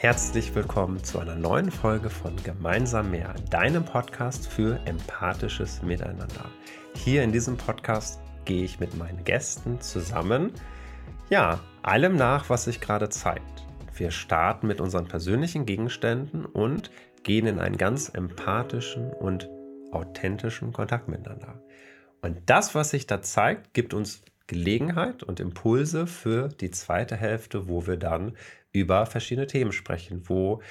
Herzlich willkommen zu einer neuen Folge von Gemeinsam mehr, deinem Podcast für empathisches Miteinander. Hier in diesem Podcast gehe ich mit meinen Gästen zusammen, ja, allem nach, was sich gerade zeigt. Wir starten mit unseren persönlichen Gegenständen und gehen in einen ganz empathischen und authentischen Kontakt miteinander. Und das, was sich da zeigt, gibt uns Gelegenheit und Impulse für die zweite Hälfte, wo wir dann über verschiedene Themen sprechen, wo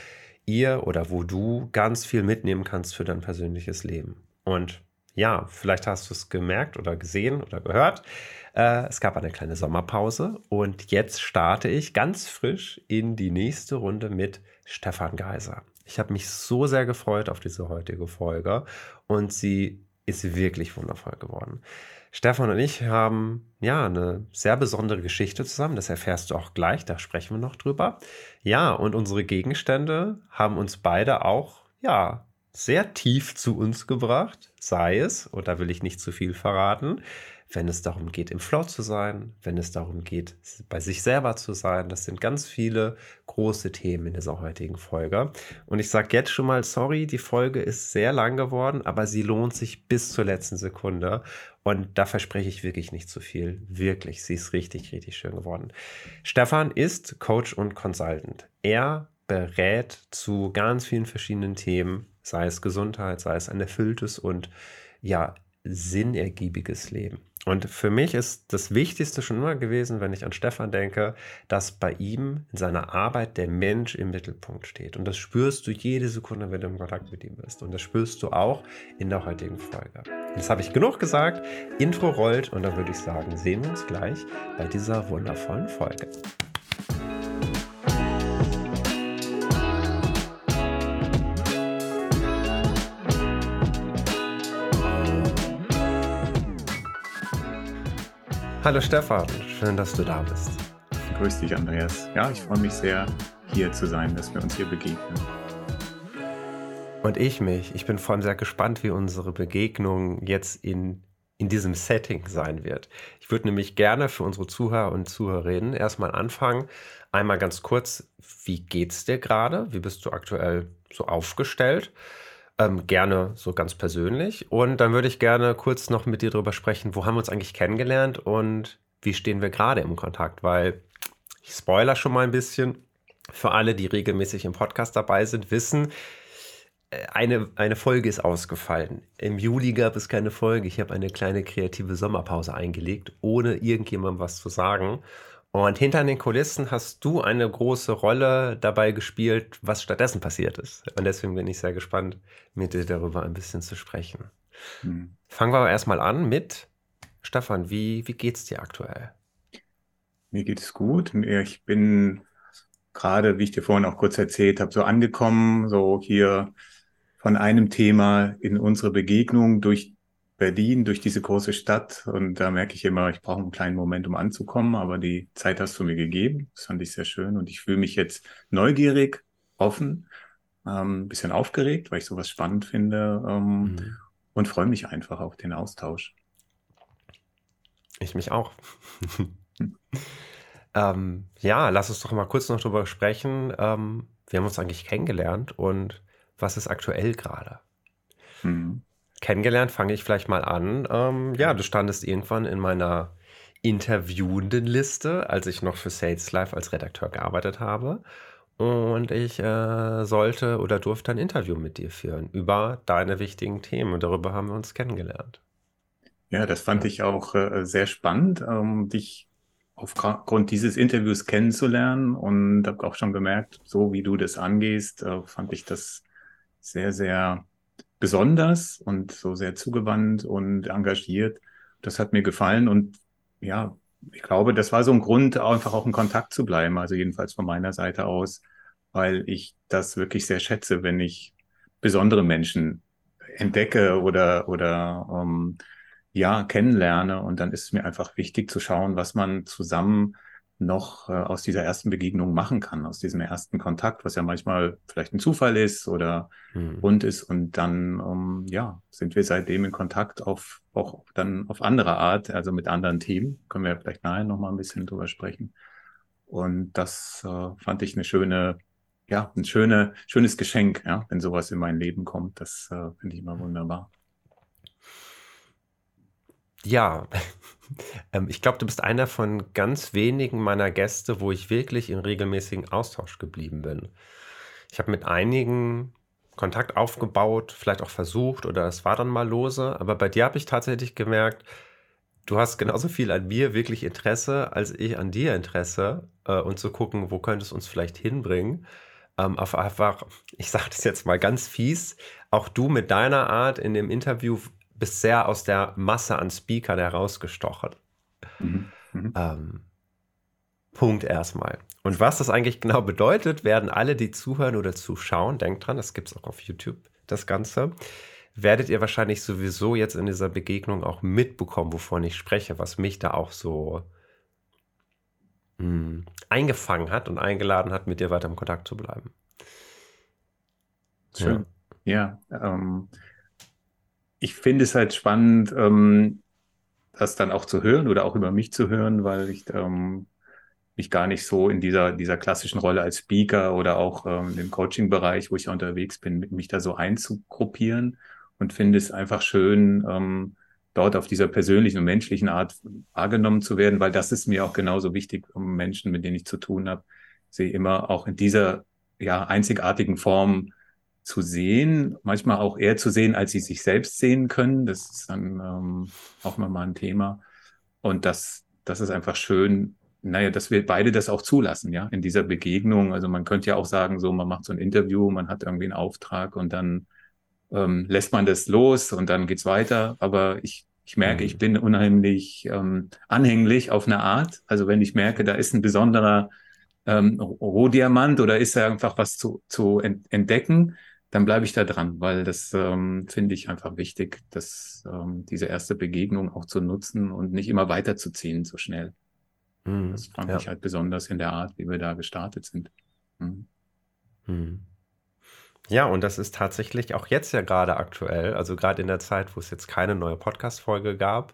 ihr oder wo du ganz viel mitnehmen kannst für dein persönliches Leben. Und ja, vielleicht hast du es gemerkt oder gesehen oder gehört. Äh, es gab eine kleine Sommerpause und jetzt starte ich ganz frisch in die nächste Runde mit Stefan Geiser. Ich habe mich so sehr gefreut auf diese heutige Folge und sie ist wirklich wundervoll geworden. Stefan und ich haben ja eine sehr besondere Geschichte zusammen. Das erfährst du auch gleich, da sprechen wir noch drüber. Ja, und unsere Gegenstände haben uns beide auch ja sehr tief zu uns gebracht. Sei es, und da will ich nicht zu viel verraten, wenn es darum geht, im Flow zu sein, wenn es darum geht, bei sich selber zu sein. Das sind ganz viele große Themen in dieser heutigen Folge. Und ich sage jetzt schon mal, sorry, die Folge ist sehr lang geworden, aber sie lohnt sich bis zur letzten Sekunde. Und da verspreche ich wirklich nicht zu viel. Wirklich, sie ist richtig, richtig schön geworden. Stefan ist Coach und Consultant. Er berät zu ganz vielen verschiedenen Themen, sei es Gesundheit, sei es ein erfülltes und ja, sinnergiebiges Leben. Und für mich ist das Wichtigste schon immer gewesen, wenn ich an Stefan denke, dass bei ihm in seiner Arbeit der Mensch im Mittelpunkt steht. Und das spürst du jede Sekunde, wenn du im Kontakt mit ihm bist. Und das spürst du auch in der heutigen Folge. Jetzt habe ich genug gesagt. Intro rollt und dann würde ich sagen, sehen wir uns gleich bei dieser wundervollen Folge. Hallo Stefan, schön, dass du da bist. Grüß dich, Andreas. Ja, ich freue mich sehr, hier zu sein, dass wir uns hier begegnen. Und ich mich. Ich bin vor allem sehr gespannt, wie unsere Begegnung jetzt in, in diesem Setting sein wird. Ich würde nämlich gerne für unsere Zuhörer und Zuhörerinnen erstmal anfangen. Einmal ganz kurz, wie geht's dir gerade? Wie bist du aktuell so aufgestellt? Ähm, gerne so ganz persönlich. Und dann würde ich gerne kurz noch mit dir darüber sprechen, wo haben wir uns eigentlich kennengelernt und wie stehen wir gerade im Kontakt, weil ich spoiler schon mal ein bisschen. Für alle, die regelmäßig im Podcast dabei sind, wissen, äh, eine, eine Folge ist ausgefallen. Im Juli gab es keine Folge. Ich habe eine kleine kreative Sommerpause eingelegt, ohne irgendjemandem was zu sagen. Und hinter den Kulissen hast du eine große Rolle dabei gespielt, was stattdessen passiert ist. Und deswegen bin ich sehr gespannt, mit dir darüber ein bisschen zu sprechen. Hm. Fangen wir aber erstmal an mit Stefan. Wie, wie es dir aktuell? Mir geht es gut. Ich bin gerade, wie ich dir vorhin auch kurz erzählt habe, so angekommen, so hier von einem Thema in unsere Begegnung durch Berlin, durch diese große Stadt. Und da merke ich immer, ich brauche einen kleinen Moment, um anzukommen, aber die Zeit hast du mir gegeben. Das fand ich sehr schön. Und ich fühle mich jetzt neugierig, offen, ähm, ein bisschen aufgeregt, weil ich sowas spannend finde ähm, mhm. und freue mich einfach auf den Austausch. Ich mich auch. ähm, ja, lass uns doch mal kurz noch drüber sprechen. Ähm, wir haben uns eigentlich kennengelernt und was ist aktuell gerade? Mhm kennengelernt, fange ich vielleicht mal an. Ähm, ja, du standest irgendwann in meiner interviewenden Liste, als ich noch für Sales Life als Redakteur gearbeitet habe. Und ich äh, sollte oder durfte ein Interview mit dir führen über deine wichtigen Themen. Und darüber haben wir uns kennengelernt. Ja, das fand ich auch äh, sehr spannend, ähm, dich aufgrund dieses Interviews kennenzulernen. Und habe auch schon gemerkt, so wie du das angehst, äh, fand ich das sehr, sehr besonders und so sehr zugewandt und engagiert. Das hat mir gefallen und ja, ich glaube, das war so ein Grund, einfach auch in Kontakt zu bleiben, also jedenfalls von meiner Seite aus, weil ich das wirklich sehr schätze, wenn ich besondere Menschen entdecke oder, oder ähm, ja, kennenlerne. Und dann ist es mir einfach wichtig zu schauen, was man zusammen noch äh, aus dieser ersten Begegnung machen kann, aus diesem ersten Kontakt, was ja manchmal vielleicht ein Zufall ist oder mhm. rund ist. Und dann, ähm, ja, sind wir seitdem in Kontakt auf auch dann auf andere Art, also mit anderen Themen. Können wir vielleicht nachher nochmal ein bisschen drüber sprechen. Und das äh, fand ich eine schöne ja, ein schöne, schönes Geschenk, ja, wenn sowas in mein Leben kommt. Das äh, finde ich immer wunderbar. Ja, ich glaube, du bist einer von ganz wenigen meiner Gäste, wo ich wirklich in regelmäßigen Austausch geblieben bin. Ich habe mit einigen Kontakt aufgebaut, vielleicht auch versucht oder es war dann mal lose, aber bei dir habe ich tatsächlich gemerkt, du hast genauso viel an mir wirklich Interesse, als ich an dir Interesse äh, und zu gucken, wo könnte es uns vielleicht hinbringen. Ähm, auf einfach, ich sage das jetzt mal ganz fies, auch du mit deiner Art in dem Interview bist sehr aus der Masse an Speakern herausgestochen. Mhm. Mhm. Ähm, Punkt erstmal. Und was das eigentlich genau bedeutet, werden alle, die zuhören oder zuschauen, denkt dran, das gibt es auch auf YouTube, das Ganze, werdet ihr wahrscheinlich sowieso jetzt in dieser Begegnung auch mitbekommen, wovon ich spreche, was mich da auch so mh, hm, eingefangen hat und eingeladen hat, mit dir weiter im Kontakt zu bleiben. Schön. Ja, ja ähm, ich finde es halt spannend, ähm, das dann auch zu hören oder auch über mich zu hören, weil ich ähm, mich gar nicht so in dieser, dieser klassischen Rolle als Speaker oder auch ähm, im Coaching-Bereich, wo ich ja unterwegs bin, mich da so einzugruppieren und finde es einfach schön, ähm, dort auf dieser persönlichen und menschlichen Art wahrgenommen zu werden, weil das ist mir auch genauso wichtig, um Menschen, mit denen ich zu tun habe, sie immer auch in dieser ja, einzigartigen Form zu sehen, manchmal auch eher zu sehen, als sie sich selbst sehen können. Das ist dann ähm, auch nochmal ein Thema. Und das, das ist einfach schön, naja, dass wir beide das auch zulassen, ja, in dieser Begegnung. Also man könnte ja auch sagen, so, man macht so ein Interview, man hat irgendwie einen Auftrag und dann ähm, lässt man das los und dann geht's weiter. Aber ich, ich merke, mhm. ich bin unheimlich ähm, anhänglich auf eine Art. Also wenn ich merke, da ist ein besonderer ähm, Rohdiamant oder ist da einfach was zu, zu entdecken, dann bleibe ich da dran, weil das ähm, finde ich einfach wichtig, dass ähm, diese erste Begegnung auch zu nutzen und nicht immer weiterzuziehen so schnell. Mhm, das fand ja. ich halt besonders in der Art, wie wir da gestartet sind. Mhm. Mhm. Ja, und das ist tatsächlich auch jetzt ja gerade aktuell, also gerade in der Zeit, wo es jetzt keine neue Podcast-Folge gab,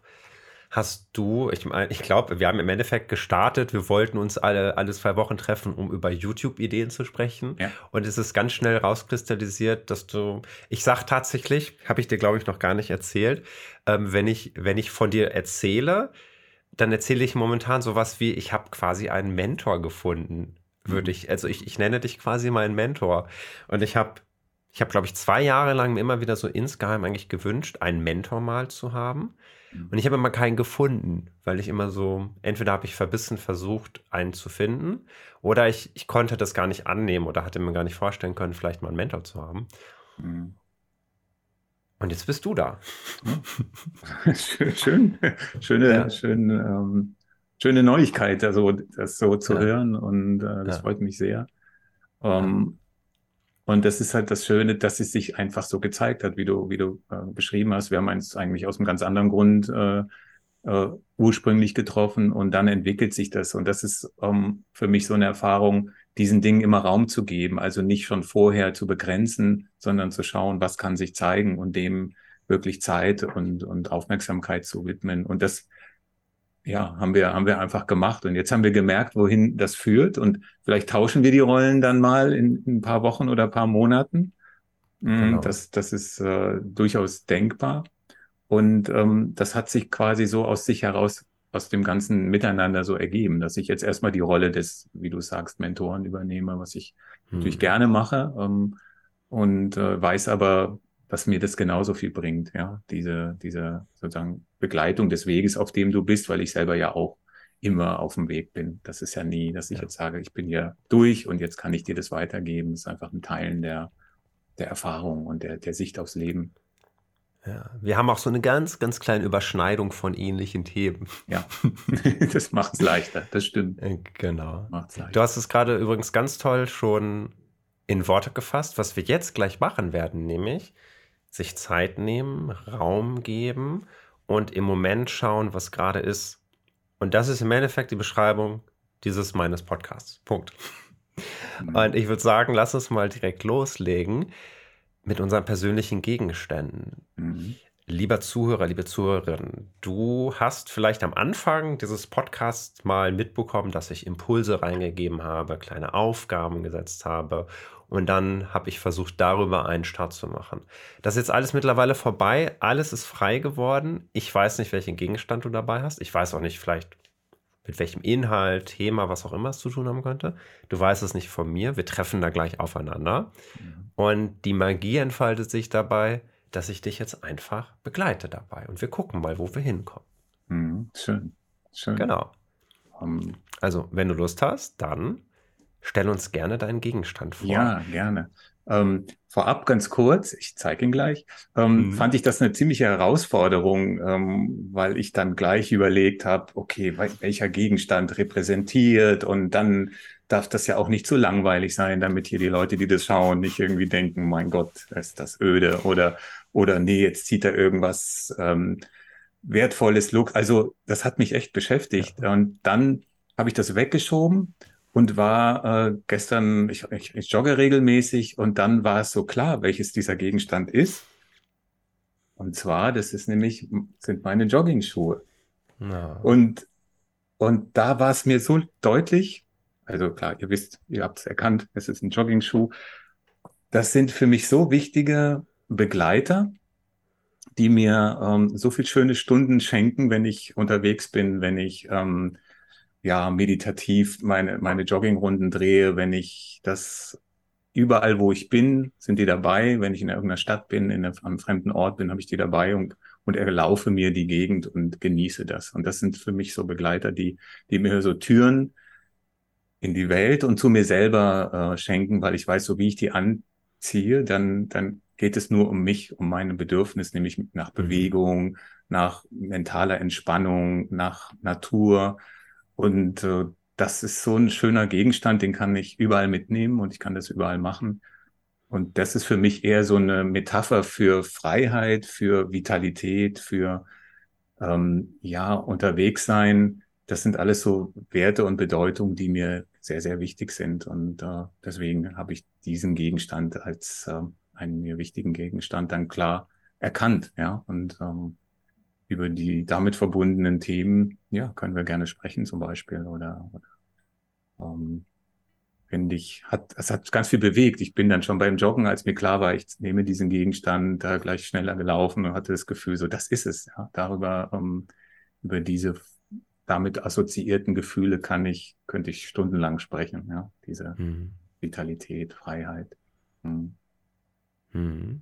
hast du, ich meine, ich glaube, wir haben im Endeffekt gestartet, wir wollten uns alle, alle zwei Wochen treffen, um über YouTube-Ideen zu sprechen. Ja. Und es ist ganz schnell rauskristallisiert, dass du, ich sag tatsächlich, habe ich dir, glaube ich, noch gar nicht erzählt, ähm, wenn, ich, wenn ich von dir erzähle, dann erzähle ich momentan sowas wie, ich habe quasi einen Mentor gefunden, würde ich, also ich, ich nenne dich quasi meinen Mentor. Und ich habe, ich habe, glaube ich, zwei Jahre lang immer wieder so insgeheim eigentlich gewünscht, einen Mentor mal zu haben. Mhm. Und ich habe immer keinen gefunden, weil ich immer so, entweder habe ich verbissen versucht, einen zu finden, oder ich, ich konnte das gar nicht annehmen oder hatte mir gar nicht vorstellen können, vielleicht mal einen Mentor zu haben. Mhm. Und jetzt bist du da. Schön, schöne, ja. schön, ähm, schöne Neuigkeit, also das so zu ja. hören und äh, das ja. freut mich sehr. Ähm, und das ist halt das Schöne, dass es sich einfach so gezeigt hat, wie du, wie du äh, beschrieben hast. Wir haben uns eigentlich aus einem ganz anderen Grund äh, äh, ursprünglich getroffen und dann entwickelt sich das. Und das ist ähm, für mich so eine Erfahrung, diesen Dingen immer Raum zu geben, also nicht schon vorher zu begrenzen, sondern zu schauen, was kann sich zeigen und dem wirklich Zeit und, und Aufmerksamkeit zu widmen. Und das, ja, haben wir, haben wir einfach gemacht. Und jetzt haben wir gemerkt, wohin das führt. Und vielleicht tauschen wir die Rollen dann mal in, in ein paar Wochen oder ein paar Monaten. Mm, genau. Das, das ist äh, durchaus denkbar. Und ähm, das hat sich quasi so aus sich heraus aus dem ganzen Miteinander so ergeben, dass ich jetzt erstmal die Rolle des, wie du sagst, Mentoren übernehme, was ich hm. natürlich gerne mache ähm, und äh, weiß aber, dass mir das genauso viel bringt, ja, diese, diese sozusagen Begleitung des Weges, auf dem du bist, weil ich selber ja auch immer auf dem Weg bin. Das ist ja nie, dass ich ja. jetzt sage, ich bin hier durch und jetzt kann ich dir das weitergeben. Das ist einfach ein Teilen der, der Erfahrung und der, der Sicht aufs Leben. Ja, wir haben auch so eine ganz, ganz kleine Überschneidung von ähnlichen Themen. Ja, das macht es leichter, das stimmt. Äh, genau. Du hast es gerade übrigens ganz toll schon in Worte gefasst, was wir jetzt gleich machen werden, nämlich sich Zeit nehmen, Raum geben und im Moment schauen, was gerade ist. Und das ist im Endeffekt die Beschreibung dieses meines Podcasts. Punkt. Mhm. Und ich würde sagen, lass uns mal direkt loslegen mit unseren persönlichen Gegenständen. Mhm. Lieber Zuhörer, liebe Zuhörerin, du hast vielleicht am Anfang dieses Podcasts mal mitbekommen, dass ich Impulse reingegeben habe, kleine Aufgaben gesetzt habe und dann habe ich versucht, darüber einen Start zu machen. Das ist jetzt alles mittlerweile vorbei, alles ist frei geworden. Ich weiß nicht, welchen Gegenstand du dabei hast. Ich weiß auch nicht, vielleicht mit welchem Inhalt, Thema, was auch immer es zu tun haben könnte. Du weißt es nicht von mir. Wir treffen da gleich aufeinander. Mhm. Und die Magie entfaltet sich dabei, dass ich dich jetzt einfach begleite dabei. Und wir gucken mal, wo wir hinkommen. Mhm. Schön. Schön. Genau. Um, ähm, also, wenn du Lust hast, dann stell uns gerne deinen Gegenstand vor. Ja, gerne. Ähm, vorab ganz kurz, ich zeige ihn gleich, ähm, mhm. fand ich das eine ziemliche Herausforderung, ähm, weil ich dann gleich überlegt habe, okay, welcher Gegenstand repräsentiert und dann darf das ja auch nicht zu langweilig sein, damit hier die Leute, die das schauen, nicht irgendwie denken, mein Gott, ist das öde oder, oder nee, jetzt zieht er irgendwas ähm, wertvolles Look. Also das hat mich echt beschäftigt ja. und dann habe ich das weggeschoben und war äh, gestern, ich, ich, ich jogge regelmäßig und dann war es so klar, welches dieser Gegenstand ist. Und zwar, das ist nämlich, sind meine Jogging-Schuhe. Ja. Und, und da war es mir so deutlich, also klar, ihr wisst, ihr habt es erkannt, es ist ein Jogging-Schuh. Das sind für mich so wichtige Begleiter, die mir ähm, so viel schöne Stunden schenken, wenn ich unterwegs bin, wenn ich ähm, ja, meditativ meine, meine Joggingrunden drehe, wenn ich das überall, wo ich bin, sind die dabei. Wenn ich in irgendeiner Stadt bin, in einem fremden Ort bin, habe ich die dabei und, und erlaufe mir die Gegend und genieße das. Und das sind für mich so Begleiter, die, die mir so Türen in die Welt und zu mir selber äh, schenken, weil ich weiß, so wie ich die anziehe, dann, dann geht es nur um mich, um meine Bedürfnis, nämlich nach mhm. Bewegung, nach mentaler Entspannung, nach Natur, und äh, das ist so ein schöner Gegenstand, den kann ich überall mitnehmen und ich kann das überall machen. Und das ist für mich eher so eine Metapher für Freiheit, für Vitalität, für ähm, ja unterwegs sein. Das sind alles so Werte und Bedeutungen, die mir sehr, sehr wichtig sind. Und äh, deswegen habe ich diesen Gegenstand als äh, einen mir wichtigen Gegenstand dann klar erkannt. Ja, und ähm, über die damit verbundenen Themen, ja, können wir gerne sprechen zum Beispiel oder, oder ähm, finde ich, hat, es hat ganz viel bewegt. Ich bin dann schon beim Joggen, als mir klar war, ich nehme diesen Gegenstand, da gleich schneller gelaufen und hatte das Gefühl, so, das ist es, ja. Darüber, ähm, über diese damit assoziierten Gefühle kann ich, könnte ich stundenlang sprechen, ja. Diese mhm. Vitalität, Freiheit. Mhm. Mhm.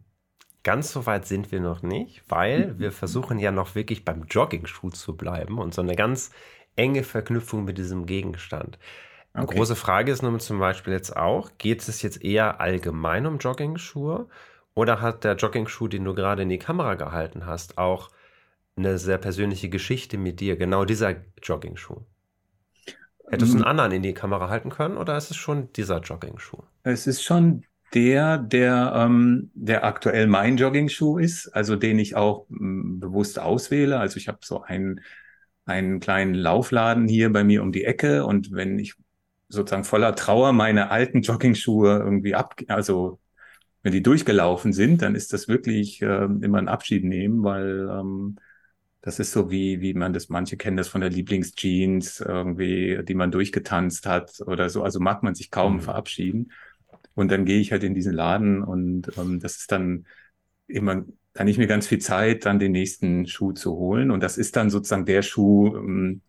Ganz so weit sind wir noch nicht, weil wir versuchen ja noch wirklich beim Jogging-Schuh zu bleiben und so eine ganz enge Verknüpfung mit diesem Gegenstand. Eine okay. große Frage ist nun zum Beispiel jetzt auch, geht es jetzt eher allgemein um Jogging-Schuhe oder hat der Jogging-Schuh, den du gerade in die Kamera gehalten hast, auch eine sehr persönliche Geschichte mit dir, genau dieser Jogging-Schuh? Hättest du einen mm. anderen in die Kamera halten können oder ist es schon dieser Jogging-Schuh? Es ist schon der, der, ähm, der aktuell mein Jogging-Schuh ist, also den ich auch m, bewusst auswähle. Also ich habe so einen, einen kleinen Laufladen hier bei mir um die Ecke und wenn ich sozusagen voller Trauer meine alten Jogging-Schuhe irgendwie ab, also wenn die durchgelaufen sind, dann ist das wirklich äh, immer ein Abschied nehmen, weil ähm, das ist so wie, wie man das, manche kennen das von der Lieblingsjeans irgendwie, die man durchgetanzt hat oder so. Also mag man sich kaum mhm. verabschieden. Und dann gehe ich halt in diesen Laden und ähm, das ist dann immer, dann ich mir ganz viel Zeit, dann den nächsten Schuh zu holen. Und das ist dann sozusagen der Schuh, ähm,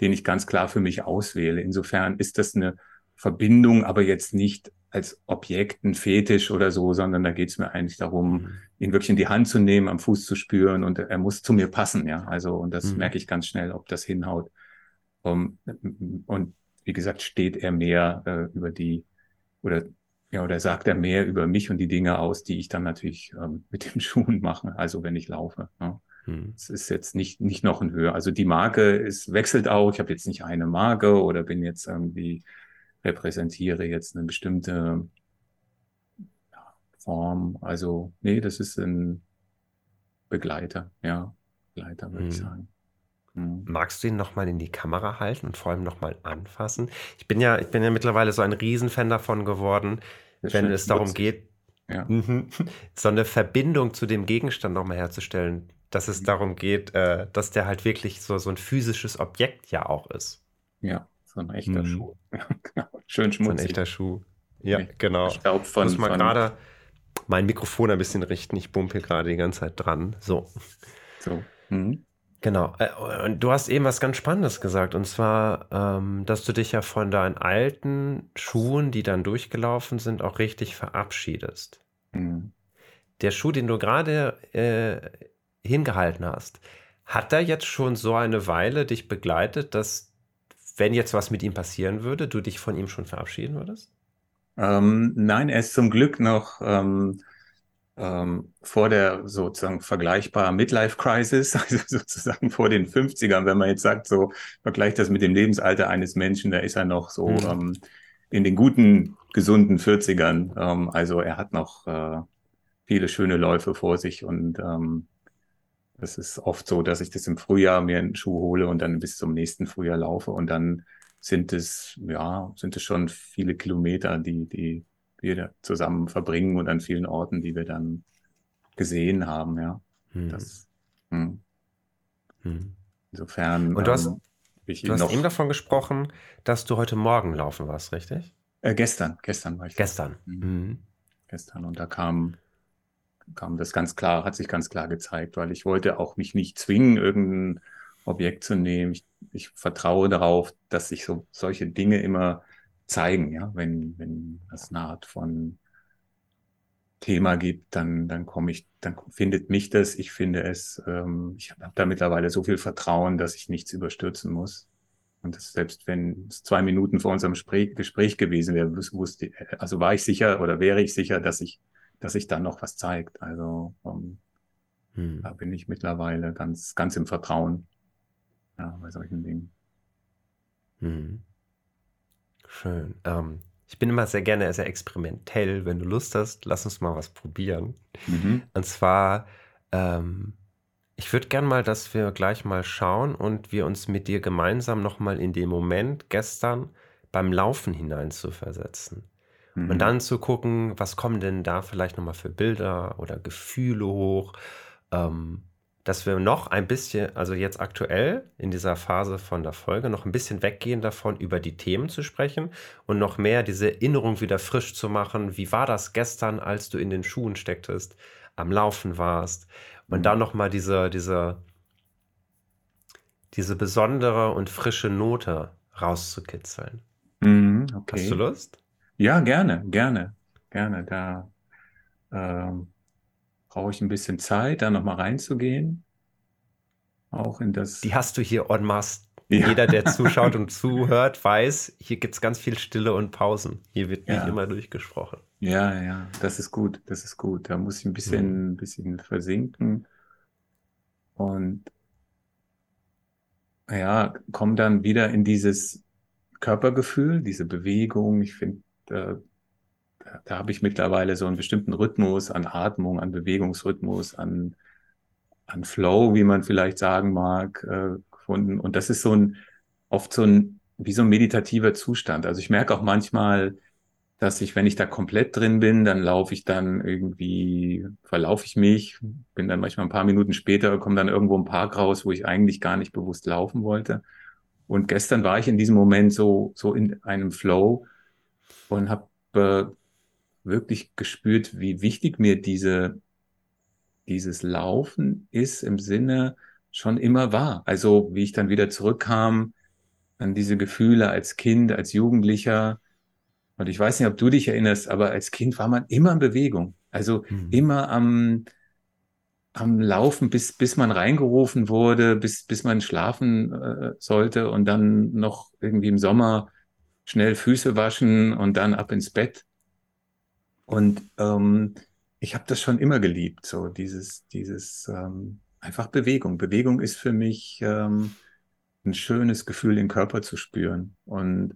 den ich ganz klar für mich auswähle. Insofern ist das eine Verbindung, aber jetzt nicht als Objekt, ein Fetisch oder so, sondern da geht es mir eigentlich darum, mhm. ihn wirklich in die Hand zu nehmen, am Fuß zu spüren und er muss zu mir passen, ja. Also, und das mhm. merke ich ganz schnell, ob das hinhaut. Um, und wie gesagt, steht er mehr äh, über die oder ja, oder sagt er mehr über mich und die Dinge aus, die ich dann natürlich ähm, mit den Schuhen mache, also wenn ich laufe. Ne? Hm. Es ist jetzt nicht, nicht noch ein höher. Also die Marke ist, wechselt auch. Ich habe jetzt nicht eine Marke oder bin jetzt irgendwie, repräsentiere jetzt eine bestimmte Form. Also, nee, das ist ein Begleiter, ja. Begleiter, würde hm. ich sagen. Hm. Magst du ihn nochmal in die Kamera halten und vor allem nochmal anfassen? Ich bin ja, ich bin ja mittlerweile so ein Riesenfan davon geworden, das wenn es darum geht, ja. Mhm. so eine Verbindung zu dem Gegenstand nochmal herzustellen. dass es mhm. darum geht, äh, dass der halt wirklich so, so ein physisches Objekt ja auch ist. Ja, so ein echter mhm. Schuh. Genau. Schön schmutzig. So ein echter Schuh. Ja, nee, genau. Ich glaube von. Ich muss mal gerade mein Mikrofon ein bisschen richten. Ich bumpe gerade die ganze Zeit dran. So. So. Mhm. Genau. Äh, und du hast eben was ganz Spannendes gesagt. Und zwar, ähm, dass du dich ja von deinen alten Schuhen, die dann durchgelaufen sind, auch richtig verabschiedest. Mhm. Der Schuh, den du gerade äh, hingehalten hast, hat er jetzt schon so eine Weile dich begleitet, dass, wenn jetzt was mit ihm passieren würde, du dich von ihm schon verabschieden würdest? Ähm, nein, er ist zum Glück noch ähm, ähm, vor der sozusagen vergleichbaren Midlife-Crisis, also sozusagen vor den 50ern, wenn man jetzt sagt, so vergleicht das mit dem Lebensalter eines Menschen, da ist er noch so mhm. ähm, in den guten, gesunden 40ern. Ähm, also er hat noch äh, viele schöne Läufe vor sich und ähm, es ist oft so, dass ich das im Frühjahr mir einen Schuh hole und dann bis zum nächsten Frühjahr laufe und dann sind es, ja, sind es schon viele Kilometer, die, die wir da zusammen verbringen und an vielen Orten, die wir dann gesehen haben, ja. Hm. Das, hm. Hm. Insofern. Und du hast, ähm, du hast eben davon gesprochen, dass du heute Morgen laufen warst, richtig? Äh, gestern, gestern war ich. Gestern. Mhm. mhm. Gestern. Und da kam, kam das ganz klar, hat sich ganz klar gezeigt, weil ich wollte auch mich nicht zwingen, irgendein Objekt zu nehmen. Ich, ich vertraue darauf, dass sich so solche Dinge immer zeigen, ja, wenn, wenn es eine Art von Thema gibt, dann, dann komme ich, dann findet mich das, ich finde es, ähm, ich habe da mittlerweile so viel Vertrauen, dass ich nichts überstürzen muss. Und das, selbst wenn es zwei Minuten vor unserem Gespräch, Gespräch gewesen wäre, wusste, also war ich sicher oder wäre ich sicher, dass ich, dass sich dann noch was zeigt. Also ähm, hm. da bin ich mittlerweile ganz, ganz im Vertrauen ja, bei solchen Dingen. Hm. Schön. Ähm, ich bin immer sehr gerne sehr experimentell. Wenn du Lust hast, lass uns mal was probieren. Mhm. Und zwar, ähm, ich würde gerne mal, dass wir gleich mal schauen und wir uns mit dir gemeinsam nochmal in den Moment gestern beim Laufen hinein zu versetzen. Mhm. Und dann zu gucken, was kommen denn da vielleicht nochmal für Bilder oder Gefühle hoch. Ähm, dass wir noch ein bisschen, also jetzt aktuell in dieser Phase von der Folge, noch ein bisschen weggehen davon, über die Themen zu sprechen und noch mehr diese Erinnerung wieder frisch zu machen. Wie war das gestern, als du in den Schuhen stecktest, am Laufen warst? Und mhm. dann nochmal diese, diese, diese besondere und frische Note rauszukitzeln. Mhm, okay. Hast du Lust? Ja, gerne, gerne, gerne. Da ähm, brauche ich ein bisschen Zeit, da nochmal reinzugehen. Auch in das. Die hast du hier en masse. Ja. Jeder, der zuschaut und zuhört, weiß, hier gibt es ganz viel Stille und Pausen. Hier wird nicht ja. immer durchgesprochen. Ja, ja, das ist gut, das ist gut. Da muss ich ein bisschen, mhm. ein bisschen versinken und ja, komme dann wieder in dieses Körpergefühl, diese Bewegung. Ich finde, äh, da habe ich mittlerweile so einen bestimmten Rhythmus an Atmung, an Bewegungsrhythmus, an, an Flow, wie man vielleicht sagen mag, äh, gefunden. Und das ist so ein, oft so ein, wie so ein meditativer Zustand. Also ich merke auch manchmal, dass ich, wenn ich da komplett drin bin, dann laufe ich dann irgendwie, verlaufe ich mich, bin dann manchmal ein paar Minuten später, komme dann irgendwo im Park raus, wo ich eigentlich gar nicht bewusst laufen wollte. Und gestern war ich in diesem Moment so, so in einem Flow und habe äh, wirklich gespürt, wie wichtig mir diese, dieses Laufen ist im Sinne schon immer war. Also wie ich dann wieder zurückkam an diese Gefühle als Kind, als Jugendlicher. Und ich weiß nicht, ob du dich erinnerst, aber als Kind war man immer in Bewegung. Also mhm. immer am, am Laufen, bis, bis man reingerufen wurde, bis, bis man schlafen äh, sollte und dann noch irgendwie im Sommer schnell Füße waschen und dann ab ins Bett. Und ähm, ich habe das schon immer geliebt, so dieses, dieses ähm, einfach Bewegung. Bewegung ist für mich ähm, ein schönes Gefühl, den Körper zu spüren. Und,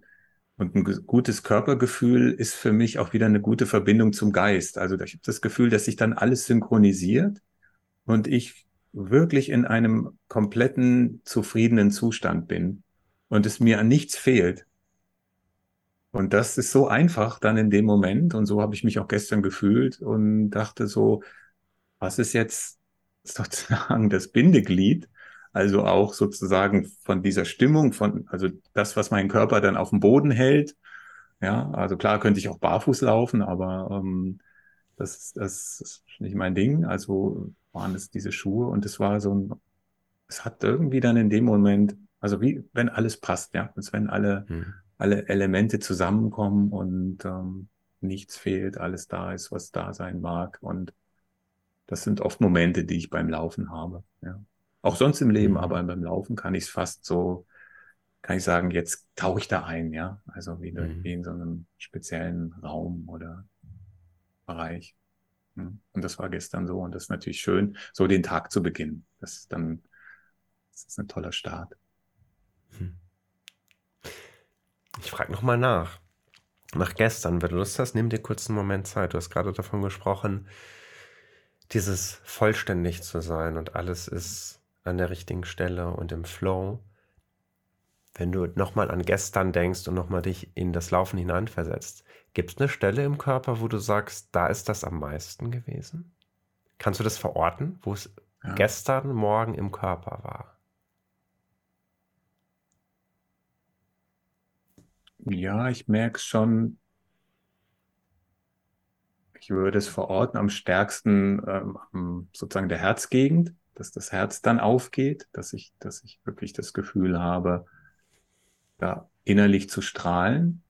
und ein gutes Körpergefühl ist für mich auch wieder eine gute Verbindung zum Geist. Also ich habe das Gefühl, dass sich dann alles synchronisiert und ich wirklich in einem kompletten zufriedenen Zustand bin und es mir an nichts fehlt. Und das ist so einfach dann in dem Moment. Und so habe ich mich auch gestern gefühlt und dachte so, was ist jetzt sozusagen das Bindeglied. Also auch sozusagen von dieser Stimmung, von, also das, was meinen Körper dann auf dem Boden hält. Ja, also klar könnte ich auch barfuß laufen, aber ähm, das, das ist nicht mein Ding. Also waren es diese Schuhe und es war so ein, es hat irgendwie dann in dem Moment, also wie wenn alles passt, ja, als wenn alle, hm. Alle Elemente zusammenkommen und ähm, nichts fehlt, alles da ist, was da sein mag. Und das sind oft Momente, die ich beim Laufen habe. Ja. Auch sonst im Leben, mhm. aber beim Laufen kann ich es fast so, kann ich sagen, jetzt tauche ich da ein, ja. Also wie, mhm. wie in so einem speziellen Raum oder Bereich. Und das war gestern so und das ist natürlich schön, so den Tag zu beginnen. Das ist dann, das ist ein toller Start. Hm. Ich frage nochmal nach. Nach gestern, wenn du Lust hast, nimm dir kurz einen Moment Zeit. Du hast gerade davon gesprochen, dieses vollständig zu sein und alles ist an der richtigen Stelle und im Flow. Wenn du nochmal an gestern denkst und nochmal dich in das Laufen hineinversetzt, gibt es eine Stelle im Körper, wo du sagst, da ist das am meisten gewesen? Kannst du das verorten, wo es ja. gestern Morgen im Körper war? Ja, ich merke schon, ich würde es verorten am stärksten ähm, sozusagen der Herzgegend, dass das Herz dann aufgeht, dass ich, dass ich wirklich das Gefühl habe, da innerlich zu strahlen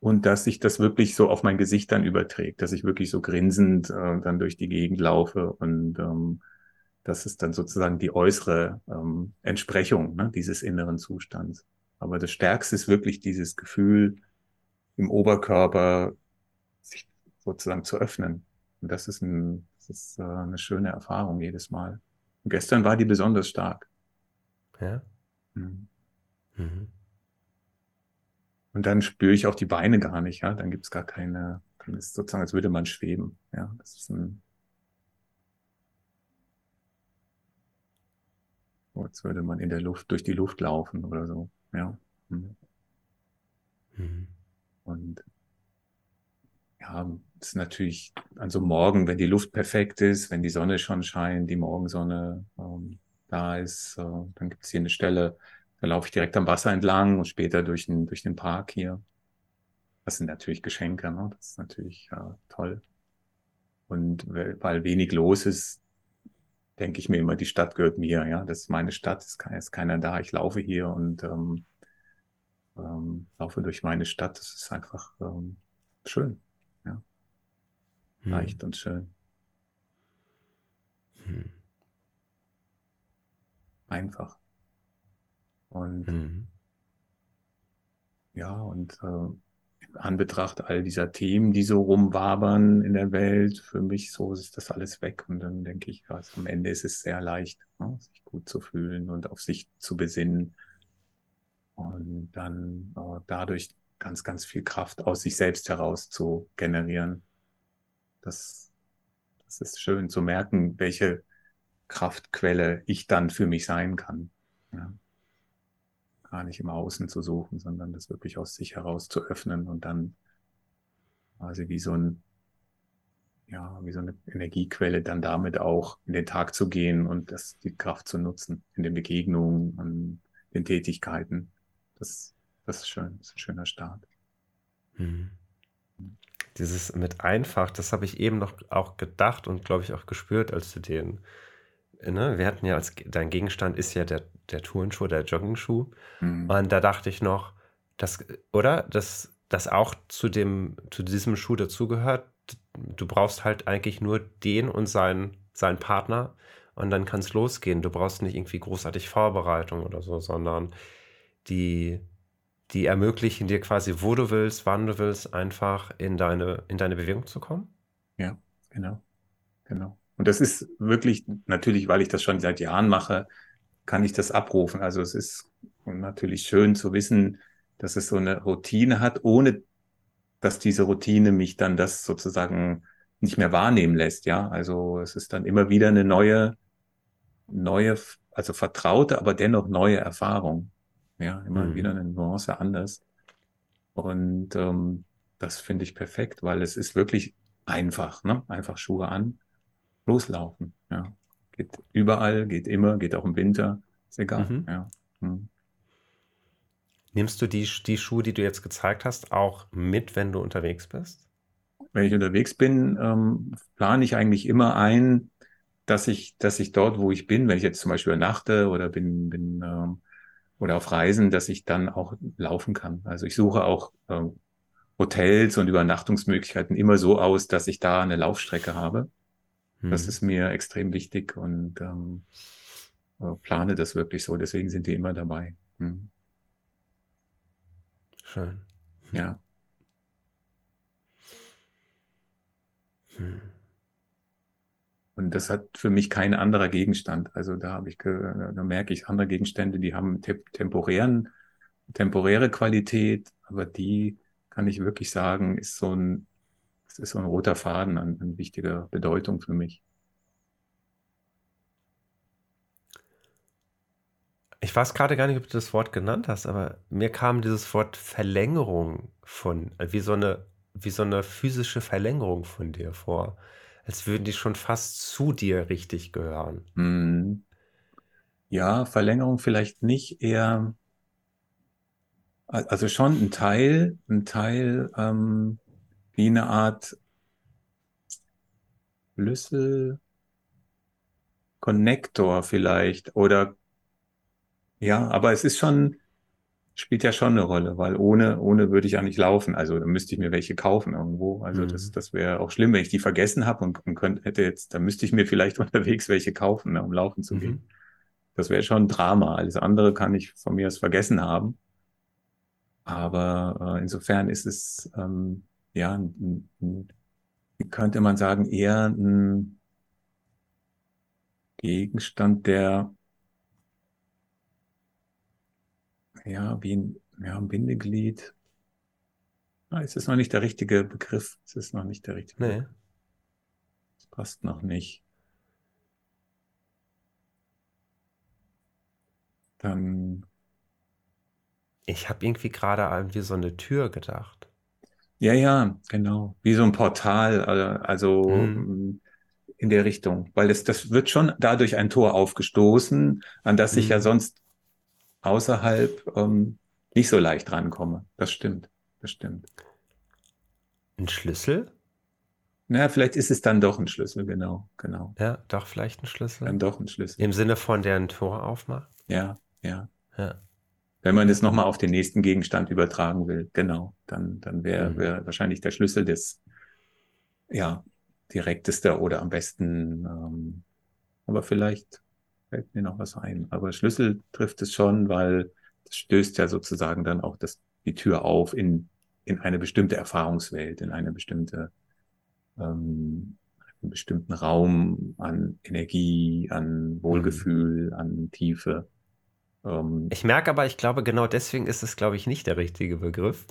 und dass sich das wirklich so auf mein Gesicht dann überträgt, dass ich wirklich so grinsend äh, dann durch die Gegend laufe und ähm, das ist dann sozusagen die äußere ähm, Entsprechung ne, dieses inneren Zustands. Aber das Stärkste ist wirklich dieses Gefühl im Oberkörper, sich sozusagen zu öffnen. Und das ist, ein, das ist äh, eine schöne Erfahrung jedes Mal. Und gestern war die besonders stark. Ja. Mhm. Mhm. Und dann spüre ich auch die Beine gar nicht, ja. Dann gibt es gar keine, dann ist sozusagen, als würde man schweben. Ja, das ist ein, als würde man in der Luft, durch die Luft laufen oder so. Ja. Mhm. Mhm. Und ja, das ist natürlich an so Morgen, wenn die Luft perfekt ist, wenn die Sonne schon scheint, die Morgensonne ähm, da ist, äh, dann gibt es hier eine Stelle, da laufe ich direkt am Wasser entlang und später durch den, durch den Park hier. Das sind natürlich Geschenke, ne? das ist natürlich äh, toll. Und weil wenig los ist, denke ich mir immer, die Stadt gehört mir, ja, das ist meine Stadt, es ist keiner da, ich laufe hier und ähm, ähm, laufe durch meine Stadt, das ist einfach ähm, schön, ja, hm. leicht und schön. Hm. Einfach. Und hm. ja, und äh, Anbetracht all dieser Themen, die so rumwabern in der Welt, für mich so ist das alles weg. Und dann denke ich, also am Ende ist es sehr leicht, ne, sich gut zu fühlen und auf sich zu besinnen. Und dann äh, dadurch ganz, ganz viel Kraft aus sich selbst heraus zu generieren. Das, das ist schön zu merken, welche Kraftquelle ich dann für mich sein kann. Ja gar nicht im Außen zu suchen, sondern das wirklich aus sich heraus zu öffnen und dann quasi wie so ein, ja, wie so eine Energiequelle dann damit auch in den Tag zu gehen und das, die Kraft zu nutzen in den Begegnungen und den Tätigkeiten. Das, das ist schön, das ist ein schöner Start. Mhm. Dieses mit einfach, das habe ich eben noch auch gedacht und glaube ich auch gespürt, als du den ne, wir hatten ja als dein Gegenstand ist ja der, der Turnschuh, der Joggingschuh. Mhm. Und da dachte ich noch, dass, oder? Dass das auch zu dem, zu diesem Schuh dazugehört. Du brauchst halt eigentlich nur den und seinen, seinen Partner und dann kann es losgehen. Du brauchst nicht irgendwie großartig Vorbereitung oder so, sondern die, die ermöglichen dir quasi, wo du willst, wann du willst, einfach in deine, in deine Bewegung zu kommen. Ja, genau. Genau. Und das ist wirklich, natürlich, weil ich das schon seit Jahren mache, kann ich das abrufen. Also es ist natürlich schön zu wissen, dass es so eine Routine hat, ohne dass diese Routine mich dann das sozusagen nicht mehr wahrnehmen lässt. Ja, also es ist dann immer wieder eine neue, neue, also vertraute, aber dennoch neue Erfahrung. Ja, immer mhm. wieder eine Nuance anders. Und ähm, das finde ich perfekt, weil es ist wirklich einfach, ne? Einfach Schuhe an loslaufen. Ja. überall, geht immer, geht auch im Winter, ist egal. Mhm. Ja. Hm. Nimmst du die, die Schuhe, die du jetzt gezeigt hast, auch mit, wenn du unterwegs bist? Wenn ich unterwegs bin, ähm, plane ich eigentlich immer ein, dass ich, dass ich dort, wo ich bin, wenn ich jetzt zum Beispiel übernachte oder bin, bin ähm, oder auf Reisen, dass ich dann auch laufen kann. Also ich suche auch ähm, Hotels und Übernachtungsmöglichkeiten immer so aus, dass ich da eine Laufstrecke habe. Das ist mir extrem wichtig und ähm, äh, plane das wirklich so. Deswegen sind die immer dabei. Hm. Schön. Ja. Hm. Und das hat für mich kein anderer Gegenstand. Also da habe ich, da merke ich andere Gegenstände, die haben temporären, temporäre Qualität, aber die kann ich wirklich sagen, ist so ein, das ist so ein roter Faden an, an wichtiger Bedeutung für mich. Ich weiß gerade gar nicht, ob du das Wort genannt hast, aber mir kam dieses Wort Verlängerung von, wie so eine, wie so eine physische Verlängerung von dir vor als würden die schon fast zu dir richtig gehören. Hm. Ja, Verlängerung vielleicht nicht, eher, also schon ein Teil, ein Teil ähm, wie eine Art Schlüssel, Connector vielleicht oder ja, aber es ist schon, spielt ja schon eine Rolle, weil ohne, ohne würde ich ja nicht laufen. Also da müsste ich mir welche kaufen irgendwo. Also mhm. das, das wäre auch schlimm, wenn ich die vergessen habe und, und könnte, hätte jetzt, da müsste ich mir vielleicht unterwegs welche kaufen, ne, um laufen zu mhm. gehen. Das wäre schon ein Drama. Alles andere kann ich von mir aus vergessen haben. Aber äh, insofern ist es, ähm, ja, ein, ein, könnte man sagen, eher ein Gegenstand, der ja, wie ein, ja, ein Bindeglied. Ah, es ist noch nicht der richtige Begriff. Es ist noch nicht der richtige. Nee. Es passt noch nicht. Dann. Ich habe irgendwie gerade an wie so eine Tür gedacht. Ja, ja, genau. Wie so ein Portal, äh, also hm. in der Richtung. Weil das, das wird schon dadurch ein Tor aufgestoßen, an das ich ja hm. sonst außerhalb ähm, nicht so leicht rankomme. Das stimmt. Das stimmt. Ein Schlüssel? Na, vielleicht ist es dann doch ein Schlüssel, genau, genau. Ja, doch vielleicht ein Schlüssel. Dann doch ein Schlüssel. Im Sinne von der ein Tor aufmacht? Ja, ja. Ja. Wenn man das nochmal auf den nächsten Gegenstand übertragen will, genau, dann, dann wäre mhm. wär wahrscheinlich der Schlüssel das, ja, direkteste oder am besten, ähm, aber vielleicht fällt mir noch was ein. Aber Schlüssel trifft es schon, weil das stößt ja sozusagen dann auch das, die Tür auf in, in eine bestimmte Erfahrungswelt, in eine bestimmte, ähm, einen bestimmten Raum an Energie, an Wohlgefühl, mhm. an Tiefe. Ähm, ich merke aber, ich glaube, genau deswegen ist es, glaube ich, nicht der richtige Begriff.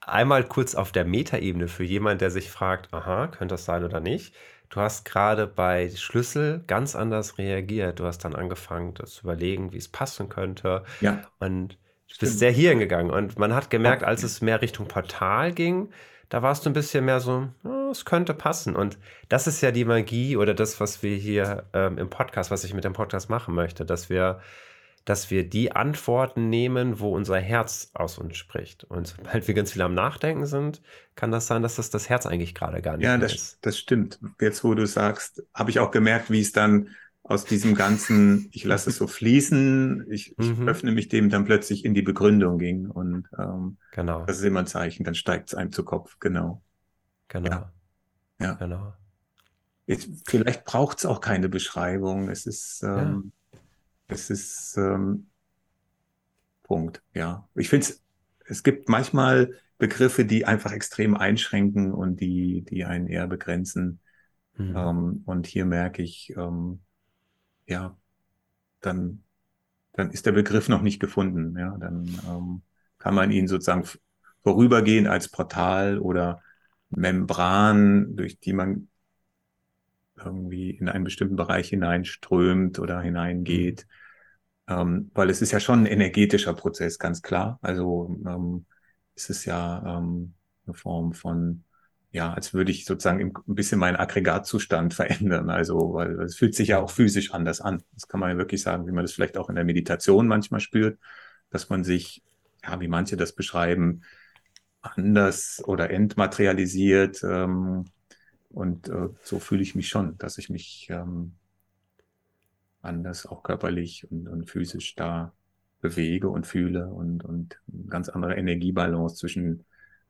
Einmal kurz auf der Metaebene für jemanden, der sich fragt, aha, könnte das sein oder nicht. Du hast gerade bei Schlüssel ganz anders reagiert. Du hast dann angefangen, das zu überlegen, wie es passen könnte. Ja. Und du bist sehr hierhin gegangen. Und man hat gemerkt, als es mehr Richtung Portal ging, da warst du ein bisschen mehr so, oh, es könnte passen. Und das ist ja die Magie oder das, was wir hier ähm, im Podcast, was ich mit dem Podcast machen möchte, dass wir dass wir die Antworten nehmen, wo unser Herz aus uns spricht. Und sobald wir ganz viel am Nachdenken sind, kann das sein, dass das das Herz eigentlich gerade gar nicht ja, das, ist. Ja, das stimmt. Jetzt, wo du sagst, habe ich auch gemerkt, wie es dann aus diesem ganzen, ich lasse es so fließen, ich, ich mhm. öffne mich dem dann plötzlich in die Begründung ging. Und ähm, genau. das ist immer ein Zeichen, dann steigt es einem zu Kopf. Genau. Genau. Ja. ja. Genau. Jetzt, vielleicht braucht es auch keine Beschreibung. Es ist. Ähm, es ist ähm, Punkt, ja. Ich finde es, es gibt manchmal Begriffe, die einfach extrem einschränken und die, die einen eher begrenzen. Mhm. Ähm, und hier merke ich, ähm, ja, dann, dann ist der Begriff noch nicht gefunden. Ja, dann ähm, kann man ihn sozusagen vorübergehen als Portal oder Membran, durch die man irgendwie in einen bestimmten Bereich hineinströmt oder hineingeht. Ähm, weil es ist ja schon ein energetischer Prozess, ganz klar. Also ähm, es ist ja ähm, eine Form von ja, als würde ich sozusagen ein bisschen meinen Aggregatzustand verändern. Also, weil es fühlt sich ja auch physisch anders an. Das kann man ja wirklich sagen, wie man das vielleicht auch in der Meditation manchmal spürt, dass man sich, ja, wie manche das beschreiben, anders oder entmaterialisiert. Ähm, und äh, so fühle ich mich schon, dass ich mich ähm, anders auch körperlich und, und physisch da bewege und fühle und, und ganz andere Energiebalance zwischen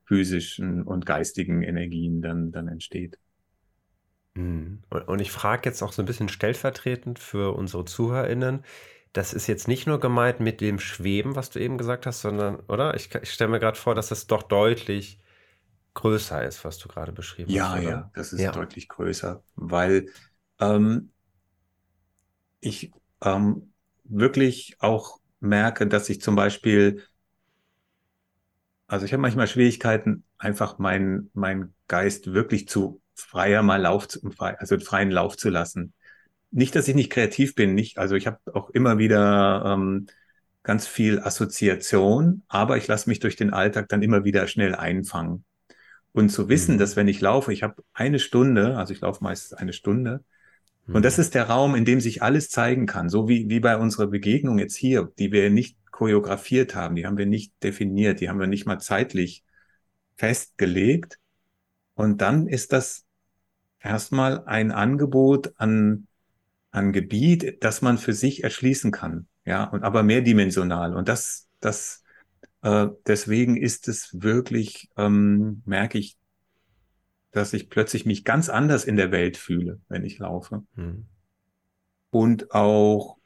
physischen und geistigen Energien dann, dann entsteht. Mhm. Und ich frage jetzt auch so ein bisschen stellvertretend für unsere ZuhörerInnen. Das ist jetzt nicht nur gemeint mit dem Schweben, was du eben gesagt hast, sondern, oder? Ich, ich stelle mir gerade vor, dass es doch deutlich größer ist, was du gerade beschrieben ja, hast. Ja, ja, das ist ja. deutlich größer, weil ähm, ich ähm, wirklich auch merke, dass ich zum Beispiel also ich habe manchmal Schwierigkeiten, einfach meinen mein Geist wirklich zu freier mal Lauf, also freien Lauf zu lassen. Nicht, dass ich nicht kreativ bin, nicht, also ich habe auch immer wieder ähm, ganz viel Assoziation, aber ich lasse mich durch den Alltag dann immer wieder schnell einfangen. Und zu wissen, mhm. dass wenn ich laufe, ich habe eine Stunde, also ich laufe meistens eine Stunde. Und das ist der Raum, in dem sich alles zeigen kann, so wie, wie bei unserer Begegnung jetzt hier, die wir nicht choreografiert haben, die haben wir nicht definiert, die haben wir nicht mal zeitlich festgelegt. Und dann ist das erstmal ein Angebot an, an Gebiet, das man für sich erschließen kann. Ja, und aber mehrdimensional. Und das, das, äh, deswegen ist es wirklich, ähm, merke ich, dass ich plötzlich mich ganz anders in der Welt fühle, wenn ich laufe. Hm. Und auch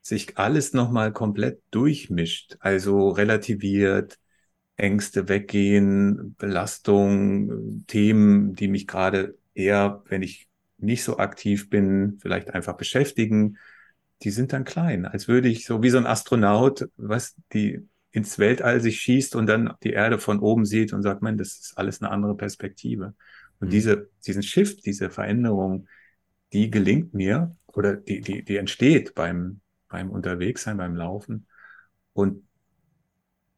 sich alles nochmal komplett durchmischt, also relativiert, Ängste weggehen, Belastung, Themen, die mich gerade eher, wenn ich nicht so aktiv bin, vielleicht einfach beschäftigen, die sind dann klein, als würde ich so wie so ein Astronaut, was die ins Weltall sich schießt und dann die Erde von oben sieht und sagt, man, das ist alles eine andere Perspektive. Und mhm. diese, diesen Shift, diese Veränderung, die gelingt mir oder die, die, die entsteht beim, beim Unterwegssein, beim Laufen. Und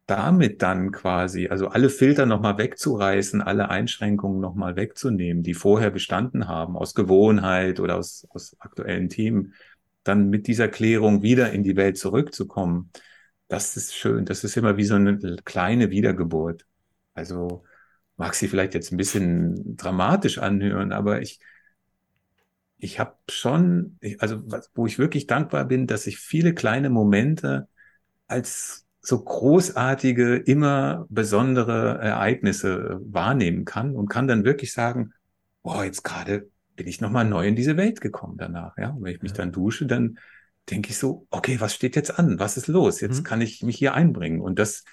damit dann quasi, also alle Filter nochmal wegzureißen, alle Einschränkungen nochmal wegzunehmen, die vorher bestanden haben, aus Gewohnheit oder aus, aus aktuellen Themen, dann mit dieser Klärung wieder in die Welt zurückzukommen, das ist schön. Das ist immer wie so eine kleine Wiedergeburt. Also mag sie vielleicht jetzt ein bisschen dramatisch anhören, aber ich, ich habe schon, also wo ich wirklich dankbar bin, dass ich viele kleine Momente als so großartige, immer besondere Ereignisse wahrnehmen kann und kann dann wirklich sagen, boah, jetzt gerade bin ich nochmal neu in diese Welt gekommen danach. Ja, und wenn ich mich dann dusche, dann denke ich so, okay, was steht jetzt an? Was ist los? Jetzt mhm. kann ich mich hier einbringen. Und das,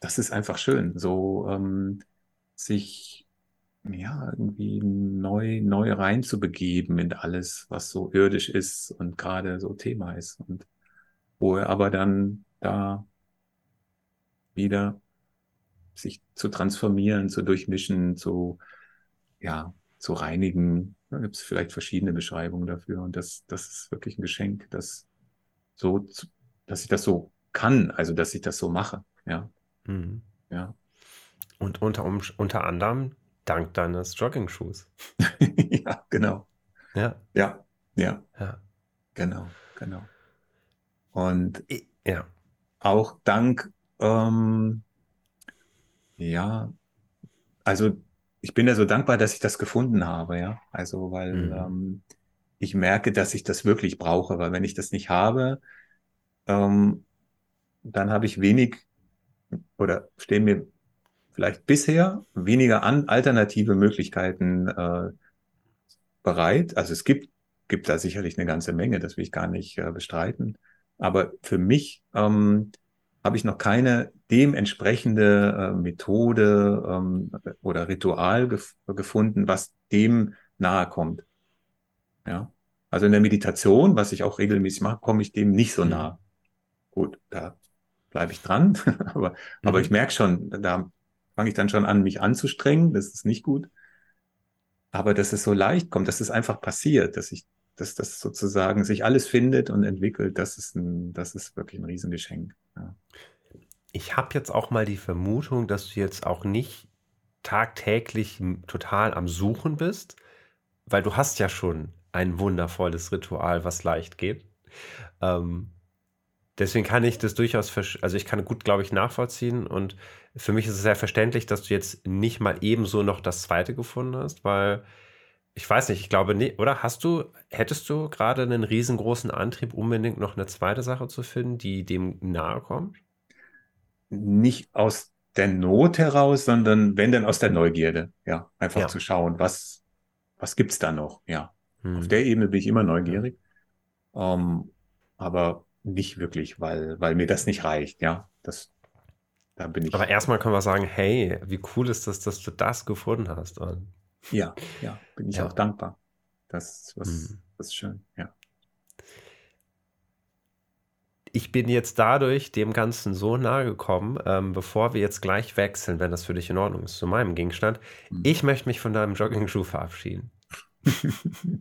das ist einfach schön, so ähm, sich ja, irgendwie neu, neu reinzubegeben in alles, was so irdisch ist und gerade so Thema ist. Und wo er aber dann da wieder sich zu transformieren, zu durchmischen, zu, ja, zu reinigen. Da gibt es vielleicht verschiedene Beschreibungen dafür. Und das, das ist wirklich ein Geschenk, dass so, dass ich das so kann, also dass ich das so mache. Ja. Mhm. Ja. Und unter, unter anderem Dank deines Jogging-Schuhs. ja, genau. Ja. Ja, ja. Ja. Genau, genau. Und ja. auch dank, ähm, ja, also ich bin ja so dankbar, dass ich das gefunden habe, ja. Also, weil mhm. ähm, ich merke, dass ich das wirklich brauche, weil wenn ich das nicht habe, ähm, dann habe ich wenig oder stehen mir vielleicht bisher weniger an alternative Möglichkeiten äh, bereit. Also es gibt, gibt da sicherlich eine ganze Menge, das will ich gar nicht äh, bestreiten. Aber für mich ähm, habe ich noch keine dementsprechende äh, Methode ähm, oder Ritual gef gefunden, was dem nahe kommt. Ja. Also in der Meditation, was ich auch regelmäßig mache, komme ich dem nicht so mhm. nah. Gut, da bleibe ich dran, aber, mhm. aber ich merke schon, da fange ich dann schon an, mich anzustrengen. Das ist nicht gut. Aber dass es so leicht kommt, dass es einfach passiert, dass ich, dass das sozusagen sich alles findet und entwickelt, das ist ein, das ist wirklich ein Riesengeschenk. Ja. Ich habe jetzt auch mal die Vermutung, dass du jetzt auch nicht tagtäglich total am Suchen bist, weil du hast ja schon ein wundervolles Ritual, was leicht geht. Ähm, deswegen kann ich das durchaus, also ich kann gut, glaube ich, nachvollziehen und für mich ist es sehr verständlich, dass du jetzt nicht mal ebenso noch das zweite gefunden hast, weil ich weiß nicht, ich glaube nicht, oder hast du, hättest du gerade einen riesengroßen Antrieb, unbedingt noch eine zweite Sache zu finden, die dem nahe kommt? Nicht aus der Not heraus, sondern wenn dann aus der Neugierde, ja, einfach ja. zu schauen, was, was gibt's da noch, ja. Hm. Auf der Ebene bin ich immer neugierig, ähm, aber nicht wirklich, weil, weil mir das nicht reicht, ja. Das, da bin ich. Aber erstmal können wir sagen, hey, wie cool ist das, dass du das gefunden hast? Und ja, ja, bin ich ja. auch dankbar. Das ist was, hm. was schön, ja. Ich bin jetzt dadurch dem Ganzen so nahe gekommen, ähm, bevor wir jetzt gleich wechseln, wenn das für dich in Ordnung ist, zu meinem Gegenstand. Hm. Ich möchte mich von deinem Jogging-Schuh verabschieden.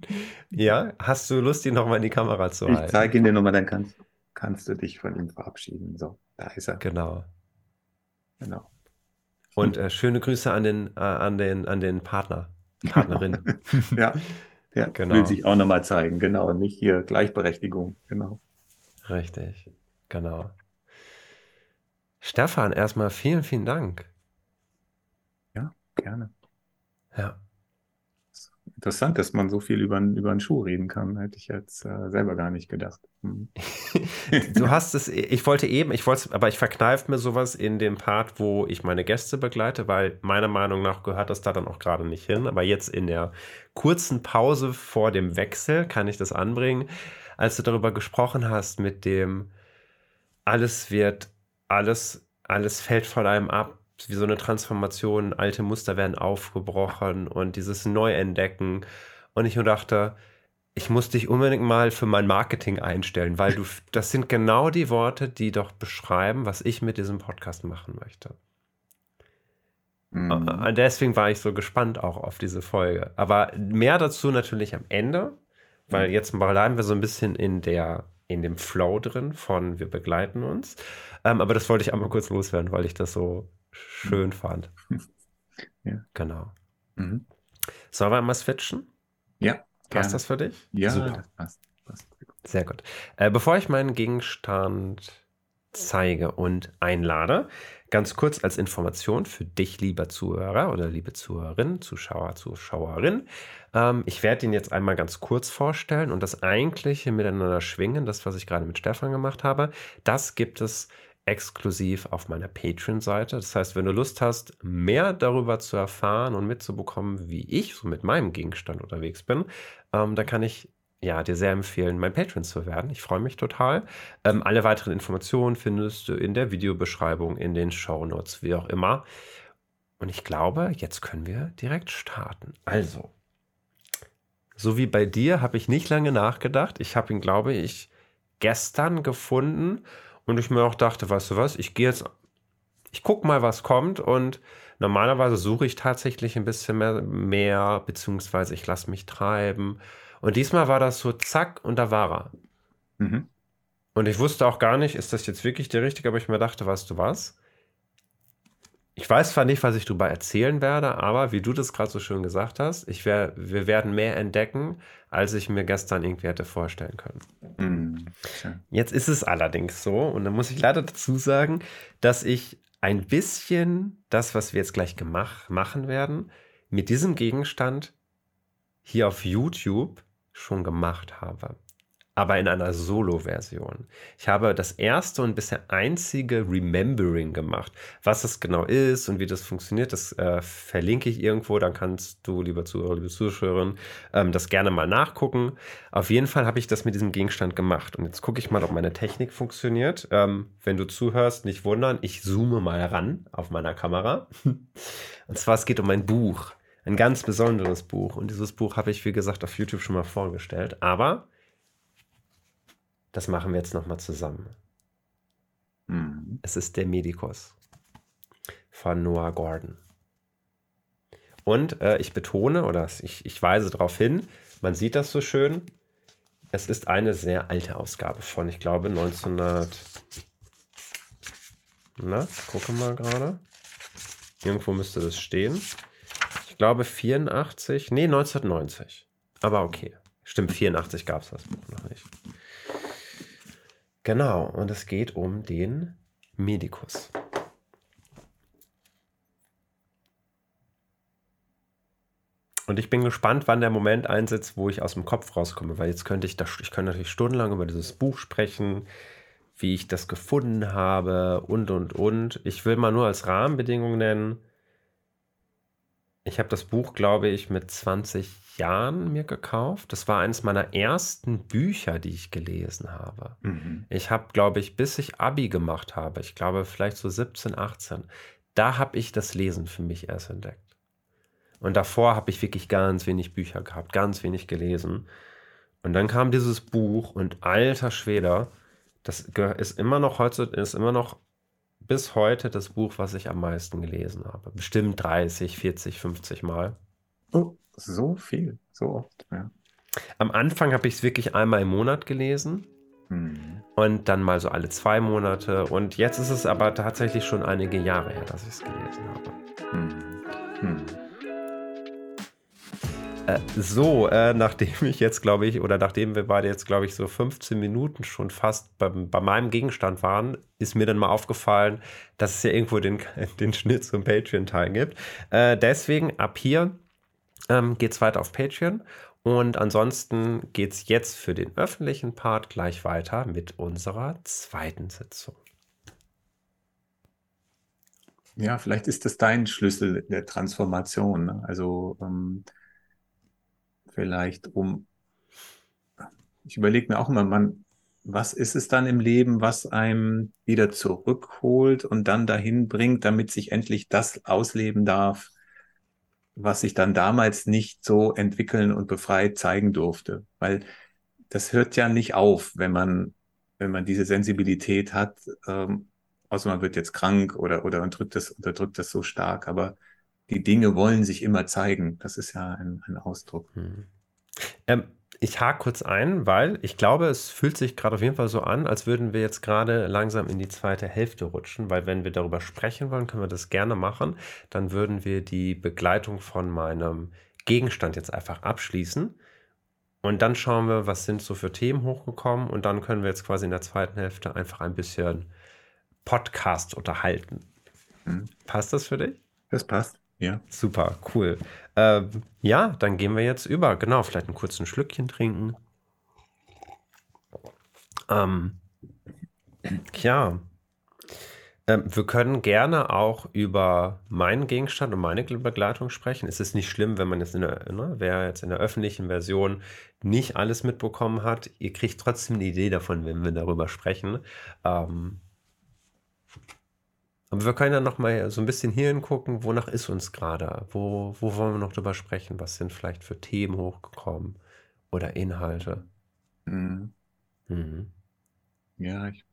ja, hast du Lust, ihn nochmal in die Kamera zu halten? Ich zeige ihn dir nochmal, dann kannst, kannst du dich von ihm verabschieden. So, da ist er. Genau. Genau. Und äh, schöne Grüße an den, äh, an den, an den Partner, Partnerin. ja, ja genau. will sich auch nochmal zeigen, genau. Nicht hier Gleichberechtigung, genau. Richtig, genau. Stefan, erstmal vielen, vielen Dank. Ja, gerne. Ja interessant, dass man so viel über, über einen Schuh reden kann. Hätte ich jetzt äh, selber gar nicht gedacht. Hm. du hast es, ich wollte eben, ich wollte aber ich verkneife mir sowas in dem Part, wo ich meine Gäste begleite, weil meiner Meinung nach gehört das da dann auch gerade nicht hin. Aber jetzt in der kurzen Pause vor dem Wechsel kann ich das anbringen. Als du darüber gesprochen hast mit dem, alles wird, alles, alles fällt von einem ab, wie so eine Transformation, alte Muster werden aufgebrochen und dieses Neuentdecken. Und ich nur dachte, ich muss dich unbedingt mal für mein Marketing einstellen, weil du, das sind genau die Worte, die doch beschreiben, was ich mit diesem Podcast machen möchte. Mhm. Äh, deswegen war ich so gespannt auch auf diese Folge. Aber mehr dazu natürlich am Ende, weil mhm. jetzt bleiben wir so ein bisschen in der in dem Flow drin von wir begleiten uns. Ähm, aber das wollte ich einmal kurz loswerden, weil ich das so schön fand. Ja. Genau. Mhm. Sollen wir mal switchen? Ja. Passt gerne. das für dich? Ja, Super. das passt. passt. Sehr gut. Äh, bevor ich meinen Gegenstand zeige und einlade, ganz kurz als Information für dich, lieber Zuhörer oder liebe Zuhörerin, Zuschauer, Zuschauerin. Ähm, ich werde ihn jetzt einmal ganz kurz vorstellen und das eigentliche Miteinander schwingen, das, was ich gerade mit Stefan gemacht habe, das gibt es exklusiv auf meiner Patreon-Seite. Das heißt, wenn du Lust hast, mehr darüber zu erfahren und mitzubekommen, wie ich so mit meinem Gegenstand unterwegs bin, ähm, dann kann ich ja, dir sehr empfehlen, mein Patreon zu werden. Ich freue mich total. Ähm, alle weiteren Informationen findest du in der Videobeschreibung, in den Show Notes, wie auch immer. Und ich glaube, jetzt können wir direkt starten. Also, so wie bei dir habe ich nicht lange nachgedacht. Ich habe ihn, glaube ich, gestern gefunden und ich mir auch dachte, weißt du was, ich gehe jetzt, ich gucke mal, was kommt und normalerweise suche ich tatsächlich ein bisschen mehr, mehr beziehungsweise ich lasse mich treiben. Und diesmal war das so zack und da war er. Mhm. Und ich wusste auch gar nicht, ist das jetzt wirklich der richtige, aber ich mir dachte, weißt du was? Ich weiß zwar nicht, was ich darüber erzählen werde, aber wie du das gerade so schön gesagt hast, ich wär, wir werden mehr entdecken, als ich mir gestern irgendwie hätte vorstellen können. Mhm. Jetzt ist es allerdings so, und da muss ich leider dazu sagen, dass ich ein bisschen das, was wir jetzt gleich gemacht, machen werden, mit diesem Gegenstand hier auf YouTube schon gemacht habe aber in einer Solo-Version. Ich habe das erste und bisher einzige Remembering gemacht. Was das genau ist und wie das funktioniert, das äh, verlinke ich irgendwo. Dann kannst du, lieber Zuhörer, liebe Zuschauerin, ähm, das gerne mal nachgucken. Auf jeden Fall habe ich das mit diesem Gegenstand gemacht. Und jetzt gucke ich mal, ob meine Technik funktioniert. Ähm, wenn du zuhörst, nicht wundern, ich zoome mal ran auf meiner Kamera. und zwar, es geht um ein Buch. Ein ganz besonderes Buch. Und dieses Buch habe ich, wie gesagt, auf YouTube schon mal vorgestellt. Aber das machen wir jetzt nochmal zusammen. Mhm. Es ist der Medikus von Noah Gordon. Und äh, ich betone oder ich, ich weise darauf hin, man sieht das so schön, es ist eine sehr alte Ausgabe von, ich glaube, 1900. Na, gucke mal gerade. Irgendwo müsste das stehen. Ich glaube 84, nee, 1990. Aber okay. Stimmt, 84 gab es das Buch noch nicht. Genau, und es geht um den Medikus. Und ich bin gespannt, wann der Moment einsetzt, wo ich aus dem Kopf rauskomme, weil jetzt könnte ich das, ich könnte natürlich stundenlang über dieses Buch sprechen, wie ich das gefunden habe und und und. Ich will mal nur als Rahmenbedingung nennen. Ich habe das Buch, glaube ich, mit 20 Jahren mir gekauft. Das war eines meiner ersten Bücher, die ich gelesen habe. Mhm. Ich habe, glaube ich, bis ich Abi gemacht habe, ich glaube vielleicht so 17, 18, da habe ich das Lesen für mich erst entdeckt. Und davor habe ich wirklich ganz wenig Bücher gehabt, ganz wenig gelesen. Und dann kam dieses Buch und alter Schweder, das ist immer noch heute, ist immer noch bis heute das Buch, was ich am meisten gelesen habe. Bestimmt 30, 40, 50 Mal. Oh, so viel, so oft, ja. Am Anfang habe ich es wirklich einmal im Monat gelesen. Mhm. Und dann mal so alle zwei Monate. Und jetzt ist es aber tatsächlich schon einige Jahre her, dass ich es gelesen habe. Mhm. Mhm. Äh, so, äh, nachdem ich jetzt, glaube ich, oder nachdem wir beide jetzt, glaube ich, so 15 Minuten schon fast bei, bei meinem Gegenstand waren, ist mir dann mal aufgefallen, dass es ja irgendwo den, den Schnitt zum Patreon-Teil gibt. Äh, deswegen ab hier ähm, geht es weiter auf Patreon. Und ansonsten geht es jetzt für den öffentlichen Part gleich weiter mit unserer zweiten Sitzung. Ja, vielleicht ist das dein Schlüssel der Transformation. Ne? Also ähm, vielleicht um, ich überlege mir auch immer, man, was ist es dann im Leben, was einem wieder zurückholt und dann dahin bringt, damit sich endlich das ausleben darf, was sich dann damals nicht so entwickeln und befreit zeigen durfte. Weil das hört ja nicht auf, wenn man, wenn man diese Sensibilität hat, ähm, außer man wird jetzt krank oder, oder unterdrückt das, unterdrückt das so stark, aber die Dinge wollen sich immer zeigen. Das ist ja ein, ein Ausdruck. Hm. Ähm, ich hake kurz ein, weil ich glaube, es fühlt sich gerade auf jeden Fall so an, als würden wir jetzt gerade langsam in die zweite Hälfte rutschen, weil wenn wir darüber sprechen wollen, können wir das gerne machen. Dann würden wir die Begleitung von meinem Gegenstand jetzt einfach abschließen. Und dann schauen wir, was sind so für Themen hochgekommen. Und dann können wir jetzt quasi in der zweiten Hälfte einfach ein bisschen Podcast unterhalten. Mhm. Passt das für dich? Das passt. Ja. Super, cool. Ähm, ja, dann gehen wir jetzt über. Genau, vielleicht einen kurzen Schlückchen trinken. Ähm, ja. Ähm, wir können gerne auch über meinen Gegenstand und meine Begleitung sprechen. Es ist nicht schlimm, wenn man jetzt in der, ne, wer jetzt in der öffentlichen Version nicht alles mitbekommen hat. Ihr kriegt trotzdem eine Idee davon, wenn wir darüber sprechen. Ähm, aber wir können ja noch mal so ein bisschen hier hingucken, wonach ist uns gerade? Wo, wo wollen wir noch drüber sprechen? Was sind vielleicht für Themen hochgekommen oder Inhalte? Mhm. Mhm. Ja, ich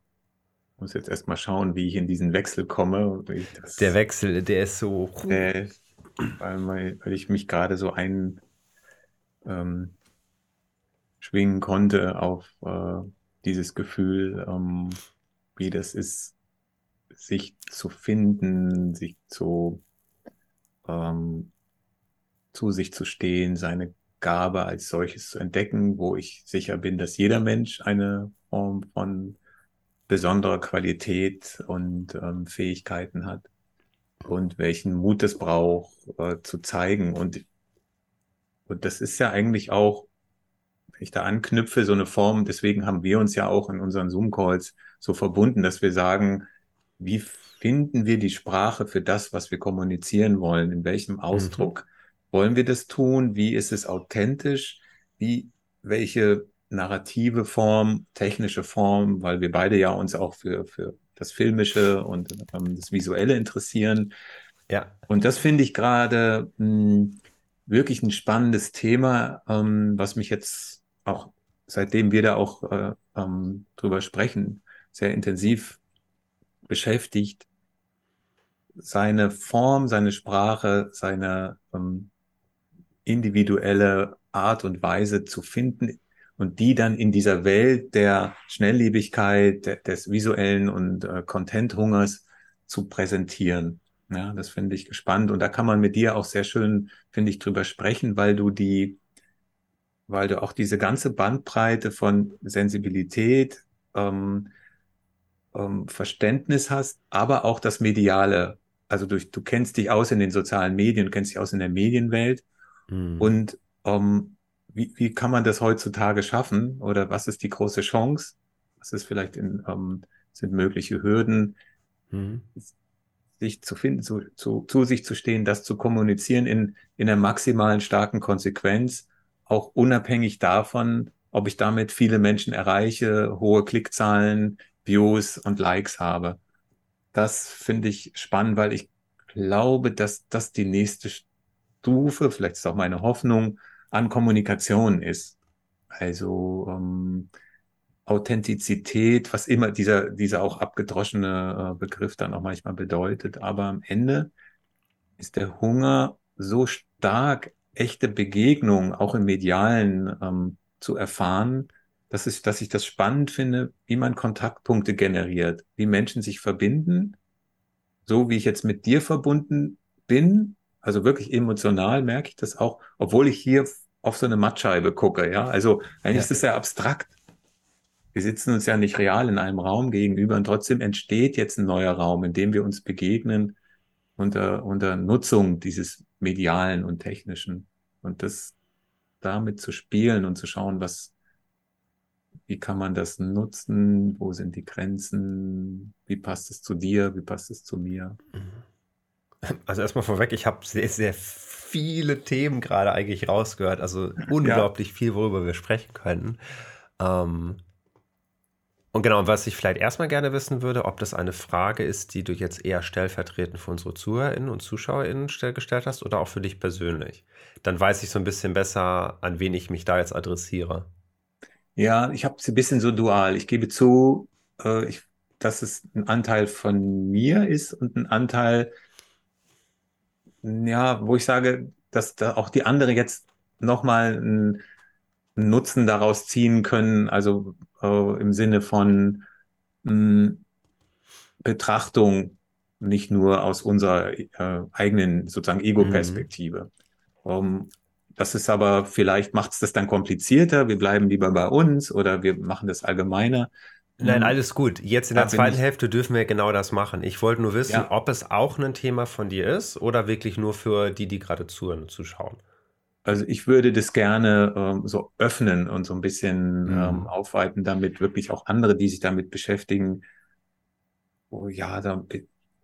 muss jetzt erstmal schauen, wie ich in diesen Wechsel komme. der Wechsel, der ist so. Äh, weil, weil, ich mich gerade so ein ähm, schwingen konnte auf äh, dieses Gefühl, ähm, wie das ist, sich zu finden, sich zu, ähm, zu sich zu stehen, seine Gabe als solches zu entdecken, wo ich sicher bin, dass jeder Mensch eine Form von besonderer Qualität und ähm, Fähigkeiten hat und welchen Mut es braucht, äh, zu zeigen. Und, und das ist ja eigentlich auch, wenn ich da anknüpfe, so eine Form, deswegen haben wir uns ja auch in unseren Zoom-Calls so verbunden, dass wir sagen, wie finden wir die Sprache für das, was wir kommunizieren wollen? In welchem mhm. Ausdruck mhm. wollen wir das tun? Wie ist es authentisch? Wie, welche narrative Form, technische Form, weil wir beide ja uns auch für, für das Filmische und ähm, das Visuelle interessieren. Ja. Und das finde ich gerade hm, wirklich ein spannendes Thema, ähm, was mich jetzt auch, seitdem wir da auch äh, ähm, drüber sprechen, sehr intensiv beschäftigt, seine Form, seine Sprache, seine ähm, individuelle Art und Weise zu finden und die dann in dieser Welt der Schnelllebigkeit, de des visuellen und äh, Content-Hungers zu präsentieren. Ja, das finde ich gespannt. Und da kann man mit dir auch sehr schön, finde ich, drüber sprechen, weil du die, weil du auch diese ganze Bandbreite von Sensibilität, ähm, ähm, Verständnis hast, aber auch das Mediale. Also durch, du kennst dich aus in den sozialen Medien, du kennst dich aus in der Medienwelt. Mhm. Und ähm, wie, wie kann man das heutzutage schaffen? Oder was ist die große Chance? Was ist vielleicht in, ähm, sind mögliche Hürden? Mhm sich zu finden, zu, zu, zu sich zu stehen, das zu kommunizieren in, in der maximalen starken Konsequenz, auch unabhängig davon, ob ich damit viele Menschen erreiche, hohe Klickzahlen, Views und Likes habe. Das finde ich spannend, weil ich glaube, dass das die nächste Stufe, vielleicht ist auch meine Hoffnung, an Kommunikation ist. Also ähm, Authentizität, was immer dieser, dieser auch abgedroschene äh, Begriff dann auch manchmal bedeutet. Aber am Ende ist der Hunger so stark, echte Begegnungen auch im Medialen ähm, zu erfahren, dass ich, dass ich das spannend finde, wie man Kontaktpunkte generiert, wie Menschen sich verbinden, so wie ich jetzt mit dir verbunden bin, also wirklich emotional merke ich das auch, obwohl ich hier auf so eine Mattscheibe gucke, ja. Also eigentlich ja. ist das sehr abstrakt wir sitzen uns ja nicht real in einem Raum gegenüber und trotzdem entsteht jetzt ein neuer Raum, in dem wir uns begegnen unter, unter Nutzung dieses medialen und technischen und das damit zu spielen und zu schauen, was, wie kann man das nutzen, wo sind die Grenzen, wie passt es zu dir, wie passt es zu mir. Also erstmal vorweg, ich habe sehr, sehr viele Themen gerade eigentlich rausgehört, also unglaublich ja. viel, worüber wir sprechen können. Ähm, und genau, was ich vielleicht erstmal gerne wissen würde, ob das eine Frage ist, die du jetzt eher stellvertretend für unsere ZuhörerInnen und ZuschauerInnen gestellt hast oder auch für dich persönlich. Dann weiß ich so ein bisschen besser, an wen ich mich da jetzt adressiere. Ja, ich habe es ein bisschen so dual. Ich gebe zu, äh, ich, dass es ein Anteil von mir ist und ein Anteil, ja, wo ich sage, dass da auch die anderen jetzt nochmal einen Nutzen daraus ziehen können. Also äh, im Sinne von mh, hm, Betrachtung, nicht nur aus unserer äh, eigenen sozusagen Ego-Perspektive. Mhm. Um, das ist aber, vielleicht macht es das dann komplizierter, wir bleiben lieber bei uns oder wir machen das allgemeiner. Nein, hm. alles gut. Jetzt in der zweiten Hälfte dürfen wir genau das machen. Ich wollte nur wissen, ja. ob es auch ein Thema von dir ist oder wirklich nur für die, die gerade zuhören, zuschauen. Also ich würde das gerne ähm, so öffnen und so ein bisschen mhm. ähm, aufweiten, damit wirklich auch andere, die sich damit beschäftigen, oh ja, da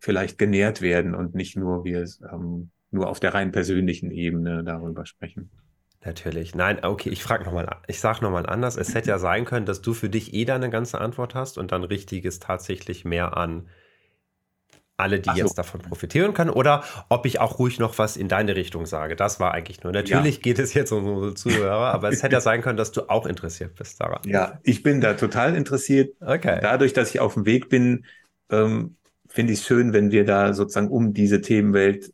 vielleicht genährt werden und nicht nur wir ähm, nur auf der rein persönlichen Ebene darüber sprechen. Natürlich. Nein, okay, ich frage nochmal, ich sage nochmal anders. Es hätte ja sein können, dass du für dich eh da eine ganze Antwort hast und dann richtiges tatsächlich mehr an alle, die so. jetzt davon profitieren können, oder ob ich auch ruhig noch was in deine Richtung sage. Das war eigentlich nur. Natürlich ja. geht es jetzt um unsere Zuhörer, aber es hätte ja sein können, dass du auch interessiert bist daran. Ja, ich bin da total interessiert. Okay. Dadurch, dass ich auf dem Weg bin, ähm, finde ich es schön, wenn wir da sozusagen um diese Themenwelt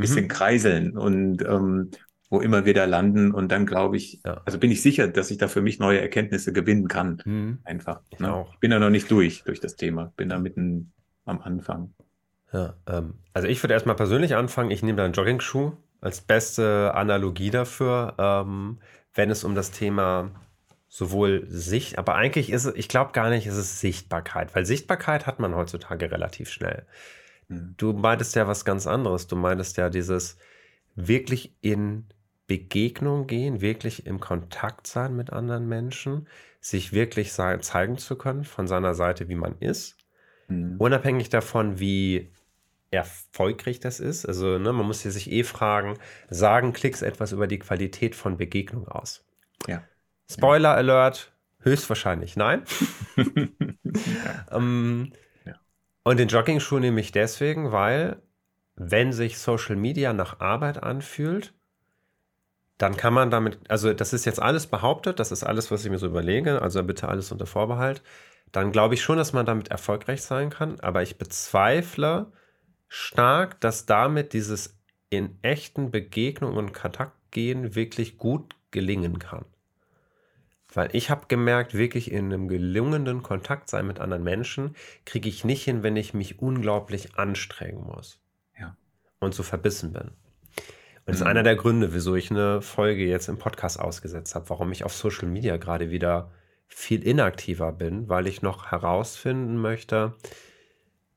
bisschen mhm. kreiseln und ähm, wo immer wir da landen. Und dann glaube ich, ja. also bin ich sicher, dass ich da für mich neue Erkenntnisse gewinnen kann. Mhm. Einfach. Ich, ne? ich bin da noch nicht durch, durch das Thema. Bin da mitten am Anfang. Ja, ähm, also ich würde erstmal persönlich anfangen. Ich nehme da einen Jogging-Schuh als beste Analogie dafür, ähm, wenn es um das Thema sowohl Sicht, aber eigentlich ist es, ich glaube gar nicht, ist es Sichtbarkeit, weil Sichtbarkeit hat man heutzutage relativ schnell. Du meintest ja was ganz anderes. Du meintest ja dieses wirklich in Begegnung gehen, wirklich im Kontakt sein mit anderen Menschen, sich wirklich zeigen zu können von seiner Seite, wie man ist. Mhm. Unabhängig davon, wie erfolgreich das ist. Also ne, man muss sich eh fragen, sagen Klicks etwas über die Qualität von Begegnung aus? Ja. Spoiler Alert, höchstwahrscheinlich nein. ja. ähm, ja. Und den Jogging-Schuh nehme ich deswegen, weil wenn sich Social Media nach Arbeit anfühlt, dann kann man damit, also das ist jetzt alles behauptet, das ist alles, was ich mir so überlege, also bitte alles unter Vorbehalt, dann glaube ich schon, dass man damit erfolgreich sein kann, aber ich bezweifle, stark, dass damit dieses in echten Begegnungen und Kontakt gehen wirklich gut gelingen kann. Weil ich habe gemerkt, wirklich in einem gelungenen Kontakt sein mit anderen Menschen kriege ich nicht hin, wenn ich mich unglaublich anstrengen muss. Ja. und so verbissen bin. Und das ist einer der Gründe, wieso ich eine Folge jetzt im Podcast ausgesetzt habe, warum ich auf Social Media gerade wieder viel inaktiver bin, weil ich noch herausfinden möchte,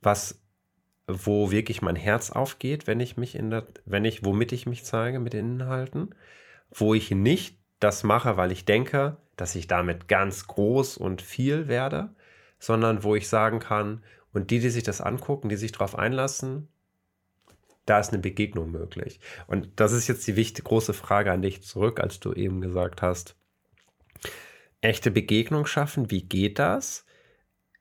was, wo wirklich mein Herz aufgeht, wenn ich mich in der, wenn ich, womit ich mich zeige mit den Inhalten, wo ich nicht das mache, weil ich denke, dass ich damit ganz groß und viel werde, sondern wo ich sagen kann, und die, die sich das angucken, die sich darauf einlassen, da ist eine Begegnung möglich. Und das ist jetzt die wichtige, große Frage an dich zurück, als du eben gesagt hast, echte Begegnung schaffen, wie geht das?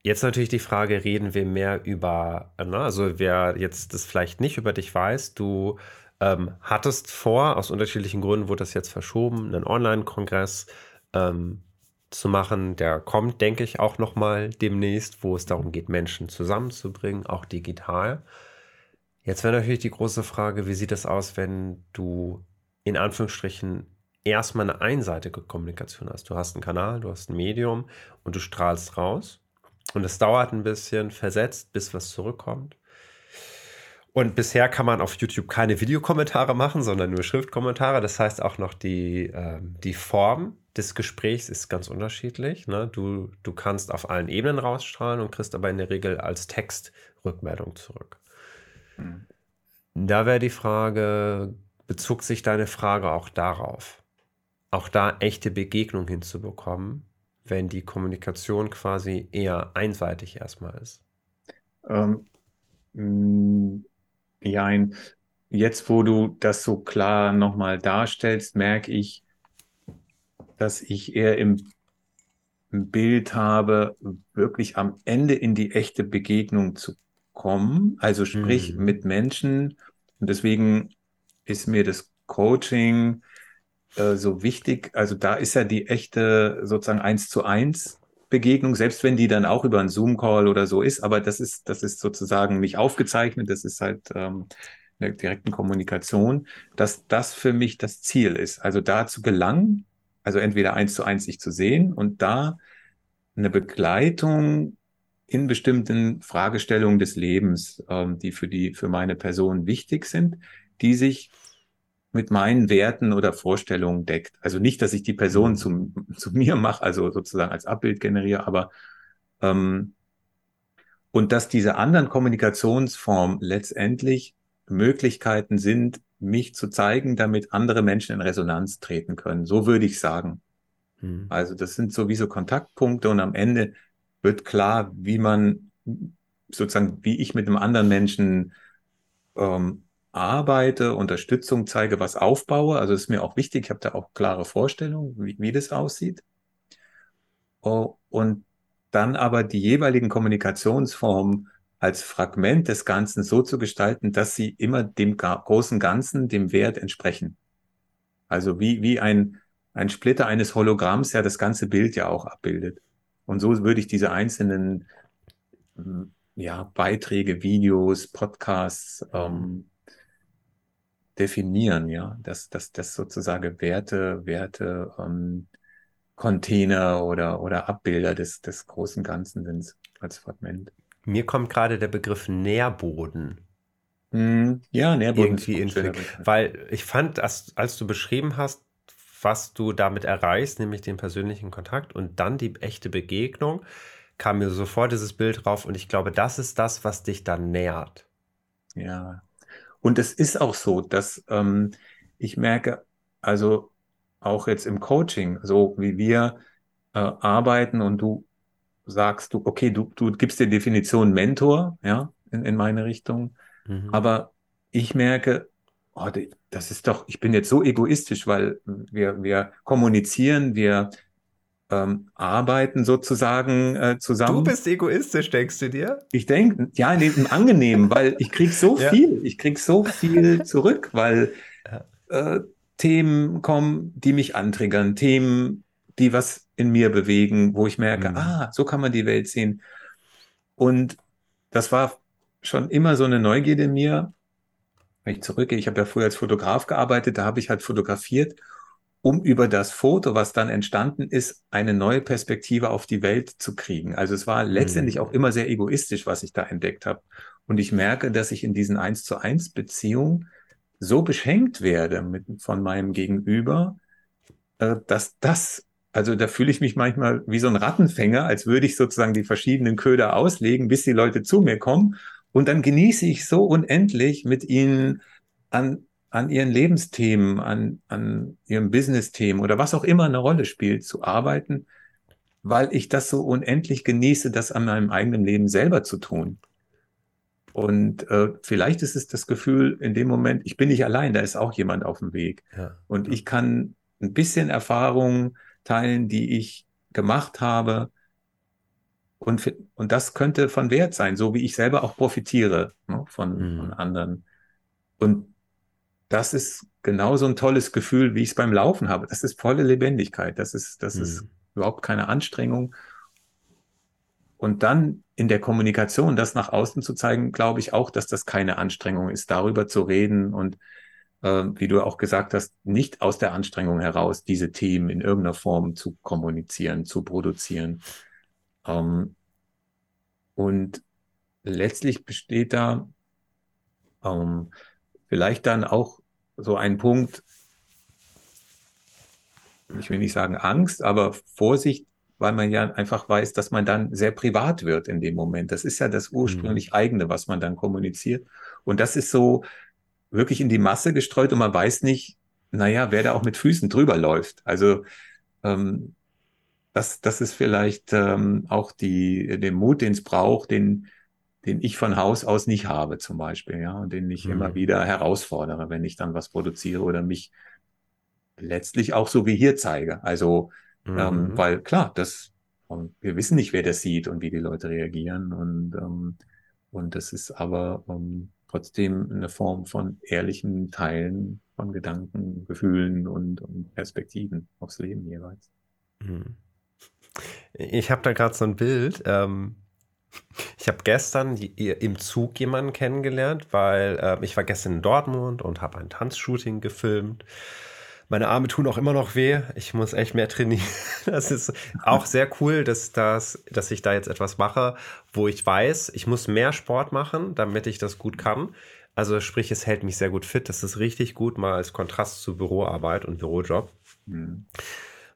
Jetzt natürlich die Frage, reden wir mehr über, ne, also wer jetzt das vielleicht nicht über dich weiß, du ähm, hattest vor, aus unterschiedlichen Gründen wurde das jetzt verschoben, einen Online-Kongress ähm, zu machen. Der kommt, denke ich, auch nochmal demnächst, wo es darum geht, Menschen zusammenzubringen, auch digital. Jetzt wäre natürlich die große Frage, wie sieht es aus, wenn du in Anführungsstrichen erstmal eine einseitige Kommunikation hast. Du hast einen Kanal, du hast ein Medium und du strahlst raus. Und es dauert ein bisschen versetzt, bis was zurückkommt. Und bisher kann man auf YouTube keine Videokommentare machen, sondern nur Schriftkommentare. Das heißt auch noch die, äh, die Form des Gesprächs ist ganz unterschiedlich. Ne? Du, du kannst auf allen Ebenen rausstrahlen und kriegst aber in der Regel als Text Rückmeldung zurück. Mhm. Da wäre die Frage, bezog sich deine Frage auch darauf? Auch da echte Begegnung hinzubekommen, wenn die Kommunikation quasi eher einseitig erstmal ist? Ähm, ja, jetzt wo du das so klar nochmal darstellst, merke ich, dass ich eher im, Bild habe, wirklich am Ende in die echte Begegnung zu kommen, also sprich mhm. mit Menschen. Und deswegen ist mir das Coaching äh, so wichtig. Also da ist ja die echte sozusagen eins zu eins Begegnung, selbst wenn die dann auch über einen Zoom-Call oder so ist, aber das ist, das ist sozusagen nicht aufgezeichnet, das ist halt ähm, eine direkten Kommunikation, dass das für mich das Ziel ist. Also da zu gelangen, also entweder eins zu eins sich zu sehen und da eine Begleitung in bestimmten Fragestellungen des Lebens, ähm, die für die, für meine Person wichtig sind, die sich mit meinen Werten oder Vorstellungen deckt. Also nicht, dass ich die Person mhm. zu, zu mir mache, also sozusagen als Abbild generiere, aber ähm, und dass diese anderen Kommunikationsformen letztendlich Möglichkeiten sind, mich zu zeigen, damit andere Menschen in Resonanz treten können. So würde ich sagen. Mhm. Also das sind sowieso Kontaktpunkte und am Ende wird klar, wie man sozusagen, wie ich mit einem anderen Menschen ähm, arbeite, Unterstützung zeige, was aufbaue. Also ist mir auch wichtig, ich habe da auch klare Vorstellungen, wie, wie das aussieht. Oh, und dann aber die jeweiligen Kommunikationsformen als Fragment des Ganzen so zu gestalten, dass sie immer dem großen Ganzen, dem Wert entsprechen. Also wie, wie ein, ein Splitter eines Hologramms ja das ganze Bild ja auch abbildet. Und so würde ich diese einzelnen ja, Beiträge, Videos, Podcasts ähm, definieren, ja, dass das, das sozusagen Werte, Werte, ähm, Container oder, oder Abbilder des, des großen Ganzen sind als Fragment. Mir kommt gerade der Begriff Nährboden. Mm, ja, Nährboden. Irgendwie in Weil ich fand, als, als du beschrieben hast, was du damit erreichst, nämlich den persönlichen Kontakt und dann die echte Begegnung, kam mir sofort dieses Bild drauf und ich glaube, das ist das, was dich dann nährt. Ja, und es ist auch so, dass ähm, ich merke, also auch jetzt im Coaching, so wie wir äh, arbeiten und du sagst du, okay, du, du gibst dir Definition Mentor, ja, in, in meine Richtung. Mhm. Aber ich merke, oh, das ist doch, ich bin jetzt so egoistisch, weil wir, wir kommunizieren, wir ähm, arbeiten sozusagen äh, zusammen. Du bist egoistisch, denkst du dir? Ich denke, ja, im Angenehmen, weil ich krieg so ja. viel, ich krieg so viel zurück, weil äh, Themen kommen, die mich antriggern, Themen, die was in mir bewegen, wo ich merke, mhm. ah, so kann man die Welt sehen. Und das war schon immer so eine Neugierde in mir. Wenn ich zurückgehe, ich habe ja früher als Fotograf gearbeitet, da habe ich halt fotografiert um über das Foto, was dann entstanden ist, eine neue Perspektive auf die Welt zu kriegen. Also es war letztendlich mhm. auch immer sehr egoistisch, was ich da entdeckt habe. Und ich merke, dass ich in diesen eins zu eins Beziehungen so beschenkt werde mit, von meinem Gegenüber, äh, dass das, also da fühle ich mich manchmal wie so ein Rattenfänger, als würde ich sozusagen die verschiedenen Köder auslegen, bis die Leute zu mir kommen. Und dann genieße ich so unendlich mit ihnen an an ihren Lebensthemen, an, an ihren Business-Themen oder was auch immer eine Rolle spielt, zu arbeiten, weil ich das so unendlich genieße, das an meinem eigenen Leben selber zu tun. Und äh, vielleicht ist es das Gefühl in dem Moment, ich bin nicht allein, da ist auch jemand auf dem Weg. Ja. Und ich kann ein bisschen Erfahrungen teilen, die ich gemacht habe. Und, und das könnte von Wert sein, so wie ich selber auch profitiere ne, von, mhm. von anderen. Und das ist genauso ein tolles Gefühl, wie ich es beim Laufen habe. Das ist volle Lebendigkeit. Das ist, das mhm. ist überhaupt keine Anstrengung. Und dann in der Kommunikation das nach außen zu zeigen, glaube ich auch, dass das keine Anstrengung ist, darüber zu reden und äh, wie du auch gesagt hast, nicht aus der Anstrengung heraus diese Themen in irgendeiner Form zu kommunizieren, zu produzieren. Ähm, und letztlich besteht da ähm, vielleicht dann auch so ein Punkt, ich will nicht sagen Angst, aber Vorsicht, weil man ja einfach weiß, dass man dann sehr privat wird in dem Moment. Das ist ja das ursprünglich mhm. eigene, was man dann kommuniziert. Und das ist so wirklich in die Masse gestreut und man weiß nicht, naja, wer da auch mit Füßen drüber läuft. Also ähm, das, das ist vielleicht ähm, auch die, den Mut, den es braucht, den, den ich von Haus aus nicht habe, zum Beispiel, ja, und den ich mhm. immer wieder herausfordere, wenn ich dann was produziere oder mich letztlich auch so wie hier zeige. Also, ähm, mhm. ähm, weil klar, das, wir wissen nicht, wer das sieht und wie die Leute reagieren und, ähm, und das ist aber ähm, trotzdem eine Form von ehrlichen Teilen von Gedanken, Gefühlen und, und Perspektiven aufs Leben jeweils. Mhm. Ich habe da gerade so ein Bild, ähm, ich habe gestern im Zug jemanden kennengelernt, weil äh, ich war gestern in Dortmund und habe ein Tanzshooting gefilmt. Meine Arme tun auch immer noch weh. Ich muss echt mehr trainieren. Das ist auch sehr cool, dass, das, dass ich da jetzt etwas mache, wo ich weiß, ich muss mehr Sport machen, damit ich das gut kann. Also sprich, es hält mich sehr gut fit. Das ist richtig gut mal als Kontrast zu Büroarbeit und Bürojob. Mhm.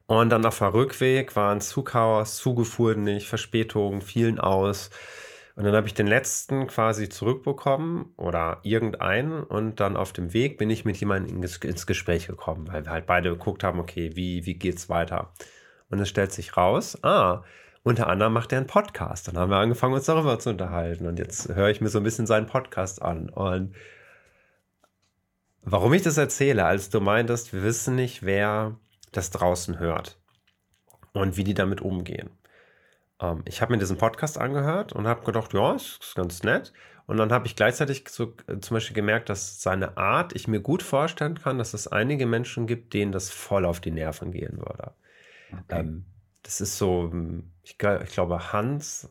Und dann auf der Rückweg waren Zugchaos, Zuge fuhren nicht, Verspätungen, fielen aus. Und dann habe ich den letzten quasi zurückbekommen oder irgendeinen. Und dann auf dem Weg bin ich mit jemandem ins, Gespräch gekommen, weil wir halt beide geguckt haben, okay, wie, wie geht's weiter? Und es stellt sich raus, ah, unter anderem macht er einen Podcast. Dann haben wir angefangen, uns darüber zu unterhalten. Und jetzt höre ich mir so ein bisschen seinen Podcast an. Und warum ich das erzähle, als du meintest, wir wissen nicht, wer das draußen hört und wie die damit umgehen. Ähm, ich habe mir diesen Podcast angehört und habe gedacht, ja, ist ganz nett. Und dann habe ich gleichzeitig so, äh, zum Beispiel gemerkt, dass seine Art, ich mir gut vorstellen kann, dass es einige Menschen gibt, denen das voll auf die Nerven gehen würde. Okay. Ähm, das ist so, hm, ich, ich glaube, Hans,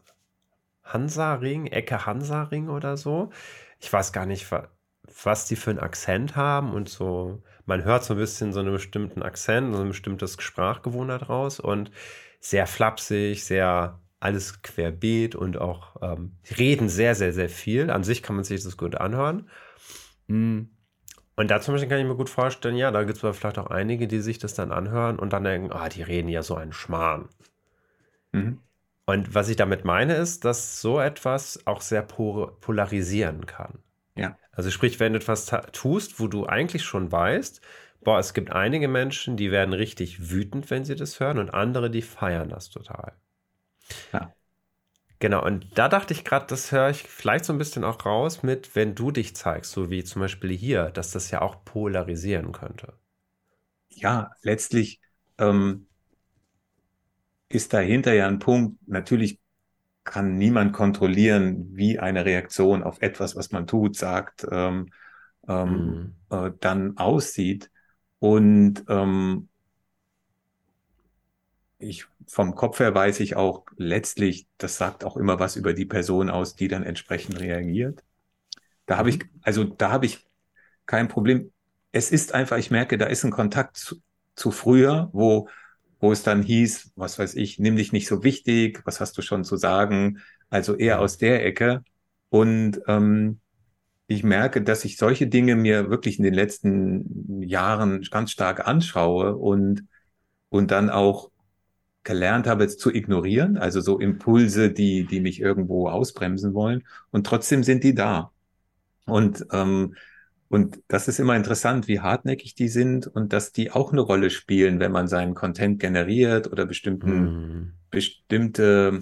Hansaring, Ecke Hansaring oder so. Ich weiß gar nicht, was die für einen Akzent haben und so man hört so ein bisschen so einen bestimmten Akzent, so ein bestimmtes Sprachgewohnheit raus und sehr flapsig, sehr alles querbeet und auch ähm, reden sehr, sehr, sehr viel. An sich kann man sich das gut anhören. Hm. Und da zum Beispiel kann ich mir gut vorstellen, ja, da gibt es vielleicht auch einige, die sich das dann anhören und dann denken, ah, die reden ja so einen Schmarrn. Mhm. Und was ich damit meine, ist, dass so etwas auch sehr polarisieren kann. Ja. Also sprich, wenn du etwas tust, wo du eigentlich schon weißt, boah, es gibt einige Menschen, die werden richtig wütend, wenn sie das hören und andere, die feiern das total. Ja. Genau, und da dachte ich gerade, das höre ich vielleicht so ein bisschen auch raus mit, wenn du dich zeigst, so wie zum Beispiel hier, dass das ja auch polarisieren könnte. Ja, letztlich ähm, ist dahinter ja ein Punkt, natürlich kann niemand kontrollieren, wie eine Reaktion auf etwas, was man tut, sagt, ähm, ähm, mhm. äh, dann aussieht. Und ähm, ich vom Kopf her weiß ich auch letztlich, das sagt auch immer was über die Person aus, die dann entsprechend reagiert. Da habe ich, mhm. also da habe ich kein Problem. Es ist einfach, ich merke, da ist ein Kontakt zu, zu früher, wo, wo es dann hieß, was weiß ich, nimm dich nicht so wichtig, was hast du schon zu sagen? Also eher aus der Ecke. Und ähm, ich merke, dass ich solche Dinge mir wirklich in den letzten Jahren ganz stark anschaue und, und dann auch gelernt habe, es zu ignorieren, also so Impulse, die, die mich irgendwo ausbremsen wollen. Und trotzdem sind die da. Und, ähm, und das ist immer interessant, wie hartnäckig die sind und dass die auch eine Rolle spielen, wenn man seinen Content generiert oder bestimmten, mm. bestimmte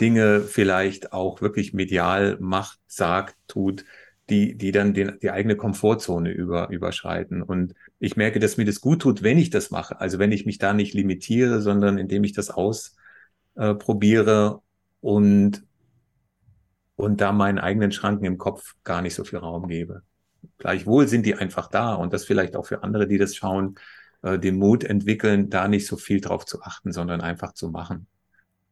Dinge vielleicht auch wirklich medial macht, sagt, tut die, die dann den, die eigene Komfortzone über, überschreiten. Und ich merke, dass mir das gut tut, wenn ich das mache. Also wenn ich mich da nicht limitiere, sondern indem ich das ausprobiere äh, und, und da meinen eigenen Schranken im Kopf gar nicht so viel Raum gebe. Gleichwohl sind die einfach da und das vielleicht auch für andere, die das schauen, äh, den Mut entwickeln, da nicht so viel drauf zu achten, sondern einfach zu machen.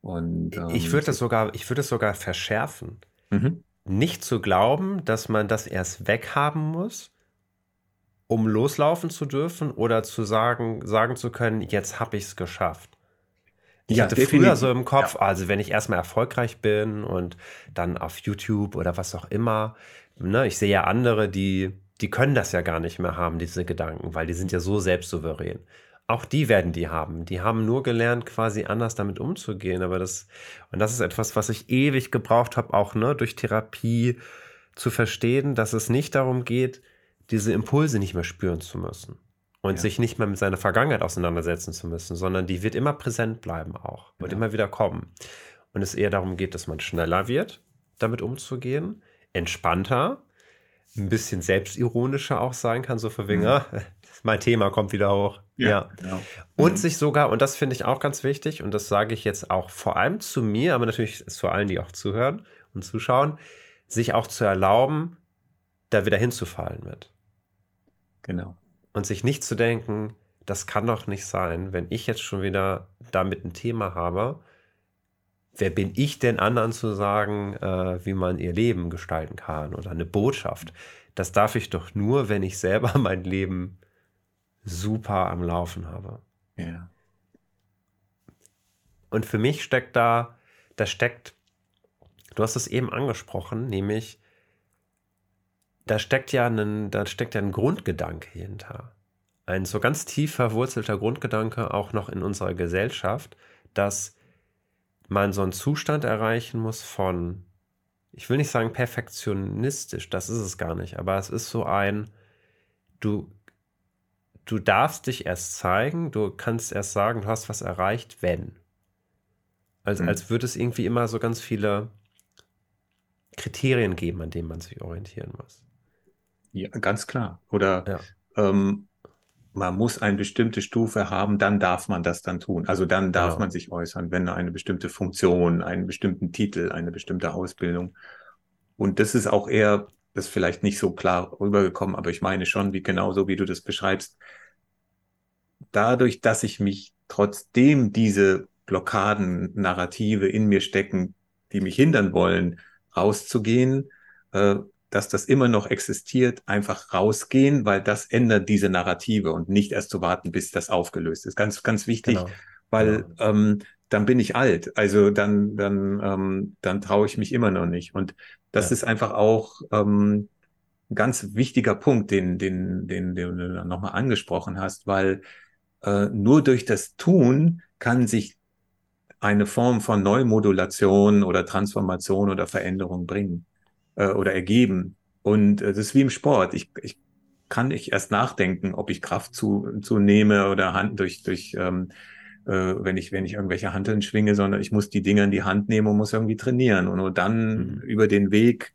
Und, ähm, ich würde das sogar, ich würde es sogar verschärfen. Mhm nicht zu glauben, dass man das erst weghaben muss, um loslaufen zu dürfen oder zu sagen, sagen zu können, jetzt habe ich es geschafft. Ich ja, hatte definitiv. früher so im Kopf, ja. also wenn ich erstmal erfolgreich bin und dann auf YouTube oder was auch immer, ne, ich sehe ja andere, die, die können das ja gar nicht mehr haben, diese Gedanken, weil die sind ja so selbstsouverän. Auch die werden die haben. Die haben nur gelernt, quasi anders damit umzugehen. Aber das, und das ist etwas, was ich ewig gebraucht habe, auch ne, durch Therapie zu verstehen, dass es nicht darum geht, diese Impulse nicht mehr spüren zu müssen und ja. sich nicht mehr mit seiner Vergangenheit auseinandersetzen zu müssen, sondern die wird immer präsent bleiben auch, wird ja. immer wieder kommen. Und es eher darum geht, dass man schneller wird, damit umzugehen, entspannter, ein bisschen selbstironischer auch sein kann, so für Winger. Mhm. mein Thema kommt wieder hoch. Ja. ja. Genau. Und mhm. sich sogar, und das finde ich auch ganz wichtig, und das sage ich jetzt auch vor allem zu mir, aber natürlich zu allen, die auch zuhören und zuschauen, sich auch zu erlauben, da wieder hinzufallen mit. Genau. Und sich nicht zu denken, das kann doch nicht sein, wenn ich jetzt schon wieder damit ein Thema habe. Wer bin ich denn anderen zu sagen, äh, wie man ihr Leben gestalten kann oder eine Botschaft? Das darf ich doch nur, wenn ich selber mein Leben super am Laufen habe. Ja. Und für mich steckt da, da steckt, du hast es eben angesprochen, nämlich, da steckt ja ein, da steckt ja ein Grundgedanke hinter. Ein so ganz tief verwurzelter Grundgedanke auch noch in unserer Gesellschaft, dass man so einen Zustand erreichen muss von, ich will nicht sagen perfektionistisch, das ist es gar nicht, aber es ist so ein, du du darfst dich erst zeigen, du kannst erst sagen, du hast was erreicht, wenn. Also mhm. als würde es irgendwie immer so ganz viele Kriterien geben, an denen man sich orientieren muss. Ja, ganz klar. Oder ja. ähm, man muss eine bestimmte Stufe haben, dann darf man das dann tun. Also dann darf genau. man sich äußern, wenn eine bestimmte Funktion, einen bestimmten Titel, eine bestimmte Ausbildung. Und das ist auch eher das ist vielleicht nicht so klar rübergekommen, aber ich meine schon, wie genauso wie du das beschreibst, dadurch, dass ich mich trotzdem diese Blockaden, Narrative in mir stecken, die mich hindern wollen, rauszugehen, äh, dass das immer noch existiert, einfach rausgehen, weil das ändert diese Narrative und nicht erst zu warten, bis das aufgelöst ist. Ganz, ganz wichtig, genau. weil genau. Ähm, dann bin ich alt. Also dann, dann, ähm, dann traue ich mich immer noch nicht. Und das ja. ist einfach auch ähm, ein ganz wichtiger Punkt, den, den, den, den du nochmal angesprochen hast, weil äh, nur durch das Tun kann sich eine Form von Neumodulation oder Transformation oder Veränderung bringen äh, oder ergeben. Und äh, das ist wie im Sport. Ich, ich kann nicht erst nachdenken, ob ich Kraft zu, zunehme oder Hand durch, durch ähm, äh, wenn ich, wenn ich irgendwelche Handeln schwinge, sondern ich muss die Dinge in die Hand nehmen und muss irgendwie trainieren. Und nur dann mhm. über den Weg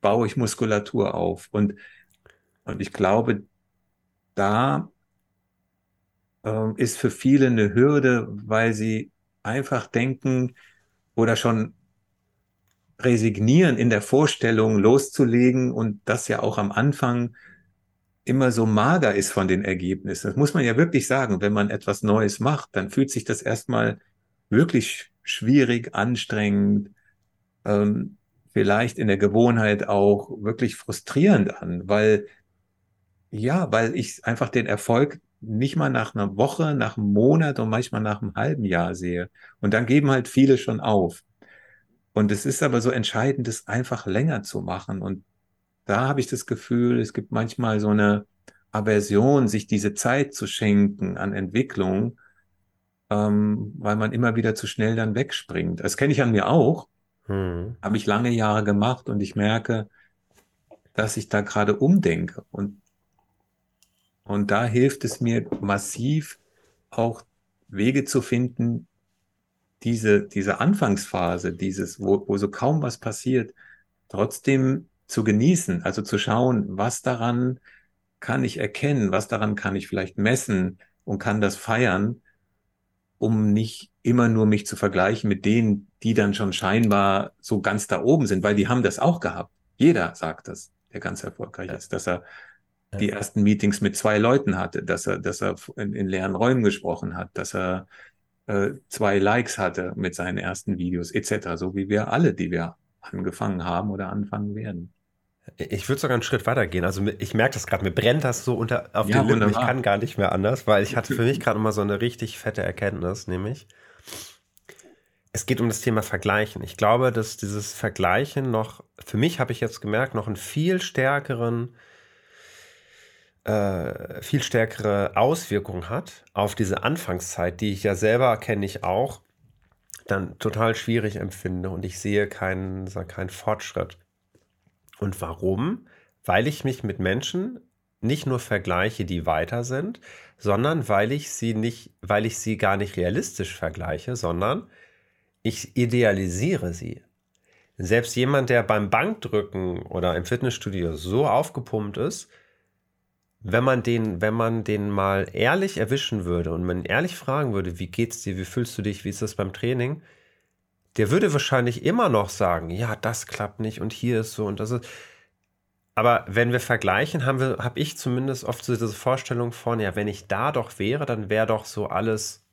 baue ich Muskulatur auf. Und, und ich glaube, da ähm, ist für viele eine Hürde, weil sie einfach denken oder schon resignieren in der Vorstellung loszulegen und das ja auch am Anfang immer so mager ist von den Ergebnissen. Das muss man ja wirklich sagen. Wenn man etwas Neues macht, dann fühlt sich das erstmal wirklich schwierig, anstrengend, ähm, vielleicht in der Gewohnheit auch wirklich frustrierend an, weil ja, weil ich einfach den Erfolg nicht mal nach einer Woche, nach einem Monat und manchmal nach einem halben Jahr sehe. Und dann geben halt viele schon auf. Und es ist aber so entscheidend, es einfach länger zu machen. Und da habe ich das Gefühl, es gibt manchmal so eine Aversion, sich diese Zeit zu schenken an Entwicklung, ähm, weil man immer wieder zu schnell dann wegspringt. Das kenne ich an mir auch. Hm. Habe ich lange Jahre gemacht und ich merke, dass ich da gerade umdenke. Und, und da hilft es mir massiv auch Wege zu finden, diese, diese Anfangsphase, dieses, wo, wo so kaum was passiert, trotzdem zu genießen, also zu schauen, was daran kann ich erkennen, was daran kann ich vielleicht messen und kann das feiern, um nicht immer nur mich zu vergleichen mit denen, die dann schon scheinbar so ganz da oben sind, weil die haben das auch gehabt. Jeder sagt das, der ganz erfolgreich ist, dass er die ersten Meetings mit zwei Leuten hatte, dass er, dass er in, in leeren Räumen gesprochen hat, dass er äh, zwei Likes hatte mit seinen ersten Videos etc., so wie wir alle, die wir angefangen haben oder anfangen werden. Ich würde sogar einen Schritt weiter gehen. Also ich merke das gerade, mir brennt das so unter auf ja, die Lippen. Ich kann gar nicht mehr anders, weil ich hatte für mich gerade mal so eine richtig fette Erkenntnis, nämlich es geht um das Thema Vergleichen. Ich glaube, dass dieses Vergleichen noch, für mich habe ich jetzt gemerkt, noch einen viel stärkeren, äh, viel stärkere Auswirkung hat auf diese Anfangszeit, die ich ja selber kenne ich auch, dann total schwierig empfinde und ich sehe keinen, keinen Fortschritt. Und warum? Weil ich mich mit Menschen nicht nur vergleiche, die weiter sind, sondern weil ich sie nicht, weil ich sie gar nicht realistisch vergleiche, sondern ich idealisiere sie. Selbst jemand, der beim Bankdrücken oder im Fitnessstudio so aufgepumpt ist, wenn man den, wenn man den mal ehrlich erwischen würde und man ehrlich fragen würde, wie geht's dir, wie fühlst du dich, wie ist das beim Training, der würde wahrscheinlich immer noch sagen, ja, das klappt nicht und hier ist so und das ist. Aber wenn wir vergleichen, haben wir, habe ich zumindest oft so diese Vorstellung von, ja, wenn ich da doch wäre, dann wäre doch so alles.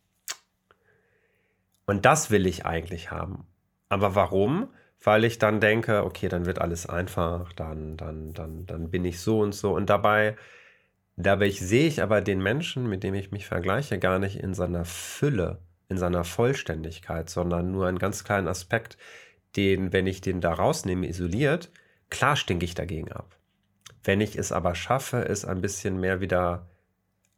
Und das will ich eigentlich haben. Aber warum? Weil ich dann denke, okay, dann wird alles einfach, dann, dann, dann, dann bin ich so und so. Und dabei, dabei sehe ich aber den Menschen, mit dem ich mich vergleiche, gar nicht in seiner Fülle in seiner Vollständigkeit, sondern nur einen ganz kleinen Aspekt, den, wenn ich den da rausnehme, isoliert, klar stinke ich dagegen ab. Wenn ich es aber schaffe, es ein bisschen mehr wieder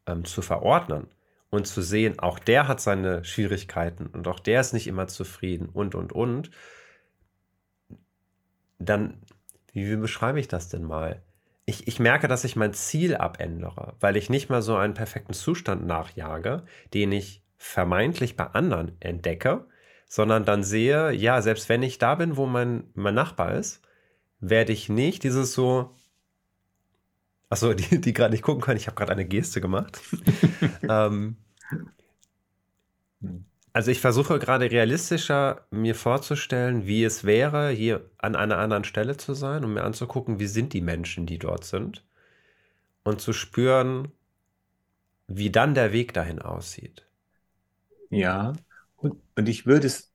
ähm, zu verordnen und zu sehen, auch der hat seine Schwierigkeiten und auch der ist nicht immer zufrieden und, und, und, dann, wie, wie beschreibe ich das denn mal? Ich, ich, merke, dass ich mein Ziel abändere, weil ich nicht mal so einen perfekten Zustand nachjage, den ich vermeintlich bei anderen entdecke, sondern dann sehe, ja, selbst wenn ich da bin, wo mein, mein Nachbar ist, werde ich nicht dieses so, achso, die, die gerade nicht gucken können, ich habe gerade eine Geste gemacht. ähm, also ich versuche gerade realistischer mir vorzustellen, wie es wäre, hier an einer anderen Stelle zu sein, um mir anzugucken, wie sind die Menschen, die dort sind. Und zu spüren, wie dann der Weg dahin aussieht. Ja, und, und ich würde es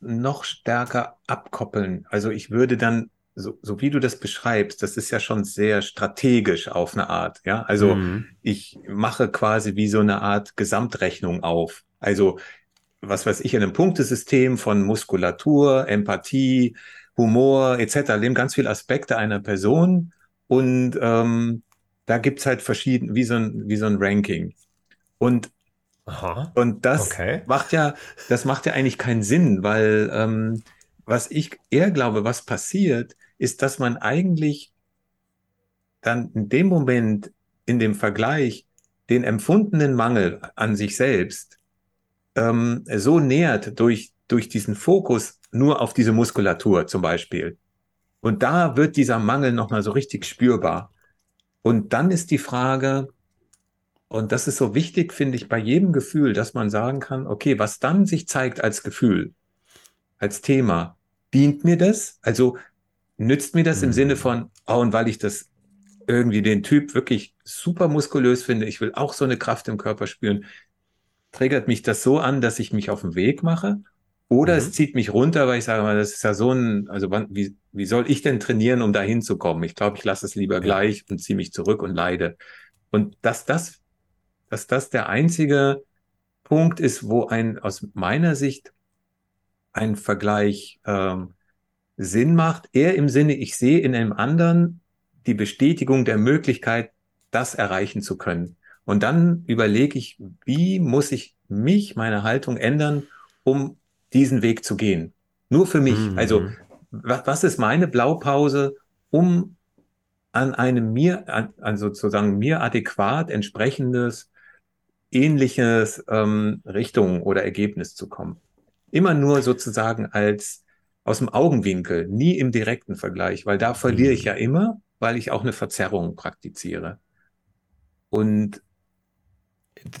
noch stärker abkoppeln. Also ich würde dann, so, so wie du das beschreibst, das ist ja schon sehr strategisch auf eine Art. Ja, also mhm. ich mache quasi wie so eine Art Gesamtrechnung auf. Also was weiß ich, in einem Punktesystem von Muskulatur, Empathie, Humor etc. nehmen ganz viele Aspekte einer Person und ähm, da gibt's halt verschieden, wie so ein, wie so ein Ranking. Und Aha. Und das okay. macht ja, das macht ja eigentlich keinen Sinn, weil ähm, was ich eher glaube, was passiert, ist, dass man eigentlich dann in dem Moment, in dem Vergleich, den empfundenen Mangel an sich selbst ähm, so nähert durch, durch diesen Fokus nur auf diese Muskulatur zum Beispiel. Und da wird dieser Mangel nochmal so richtig spürbar. Und dann ist die Frage, und das ist so wichtig, finde ich, bei jedem Gefühl, dass man sagen kann, okay, was dann sich zeigt als Gefühl, als Thema, dient mir das? Also nützt mir das mhm. im Sinne von, oh, und weil ich das irgendwie den Typ wirklich super muskulös finde, ich will auch so eine Kraft im Körper spüren, triggert mich das so an, dass ich mich auf den Weg mache? Oder mhm. es zieht mich runter, weil ich sage mal, das ist ja so ein, also wann, wie, wie soll ich denn trainieren, um da hinzukommen? Ich glaube, ich lasse es lieber gleich und ziehe mich zurück und leide. Und dass das dass das der einzige Punkt ist, wo ein aus meiner Sicht ein Vergleich ähm, Sinn macht. Eher im Sinne, ich sehe in einem anderen die Bestätigung der Möglichkeit, das erreichen zu können. Und dann überlege ich, wie muss ich mich, meine Haltung ändern, um diesen Weg zu gehen. Nur für mich. Mhm. Also, was, ist meine Blaupause, um an einem mir, an, an sozusagen mir adäquat entsprechendes, ähnliches ähm, Richtung oder Ergebnis zu kommen. Immer nur sozusagen als aus dem Augenwinkel, nie im direkten Vergleich, weil da verliere ich mhm. ja immer, weil ich auch eine Verzerrung praktiziere. Und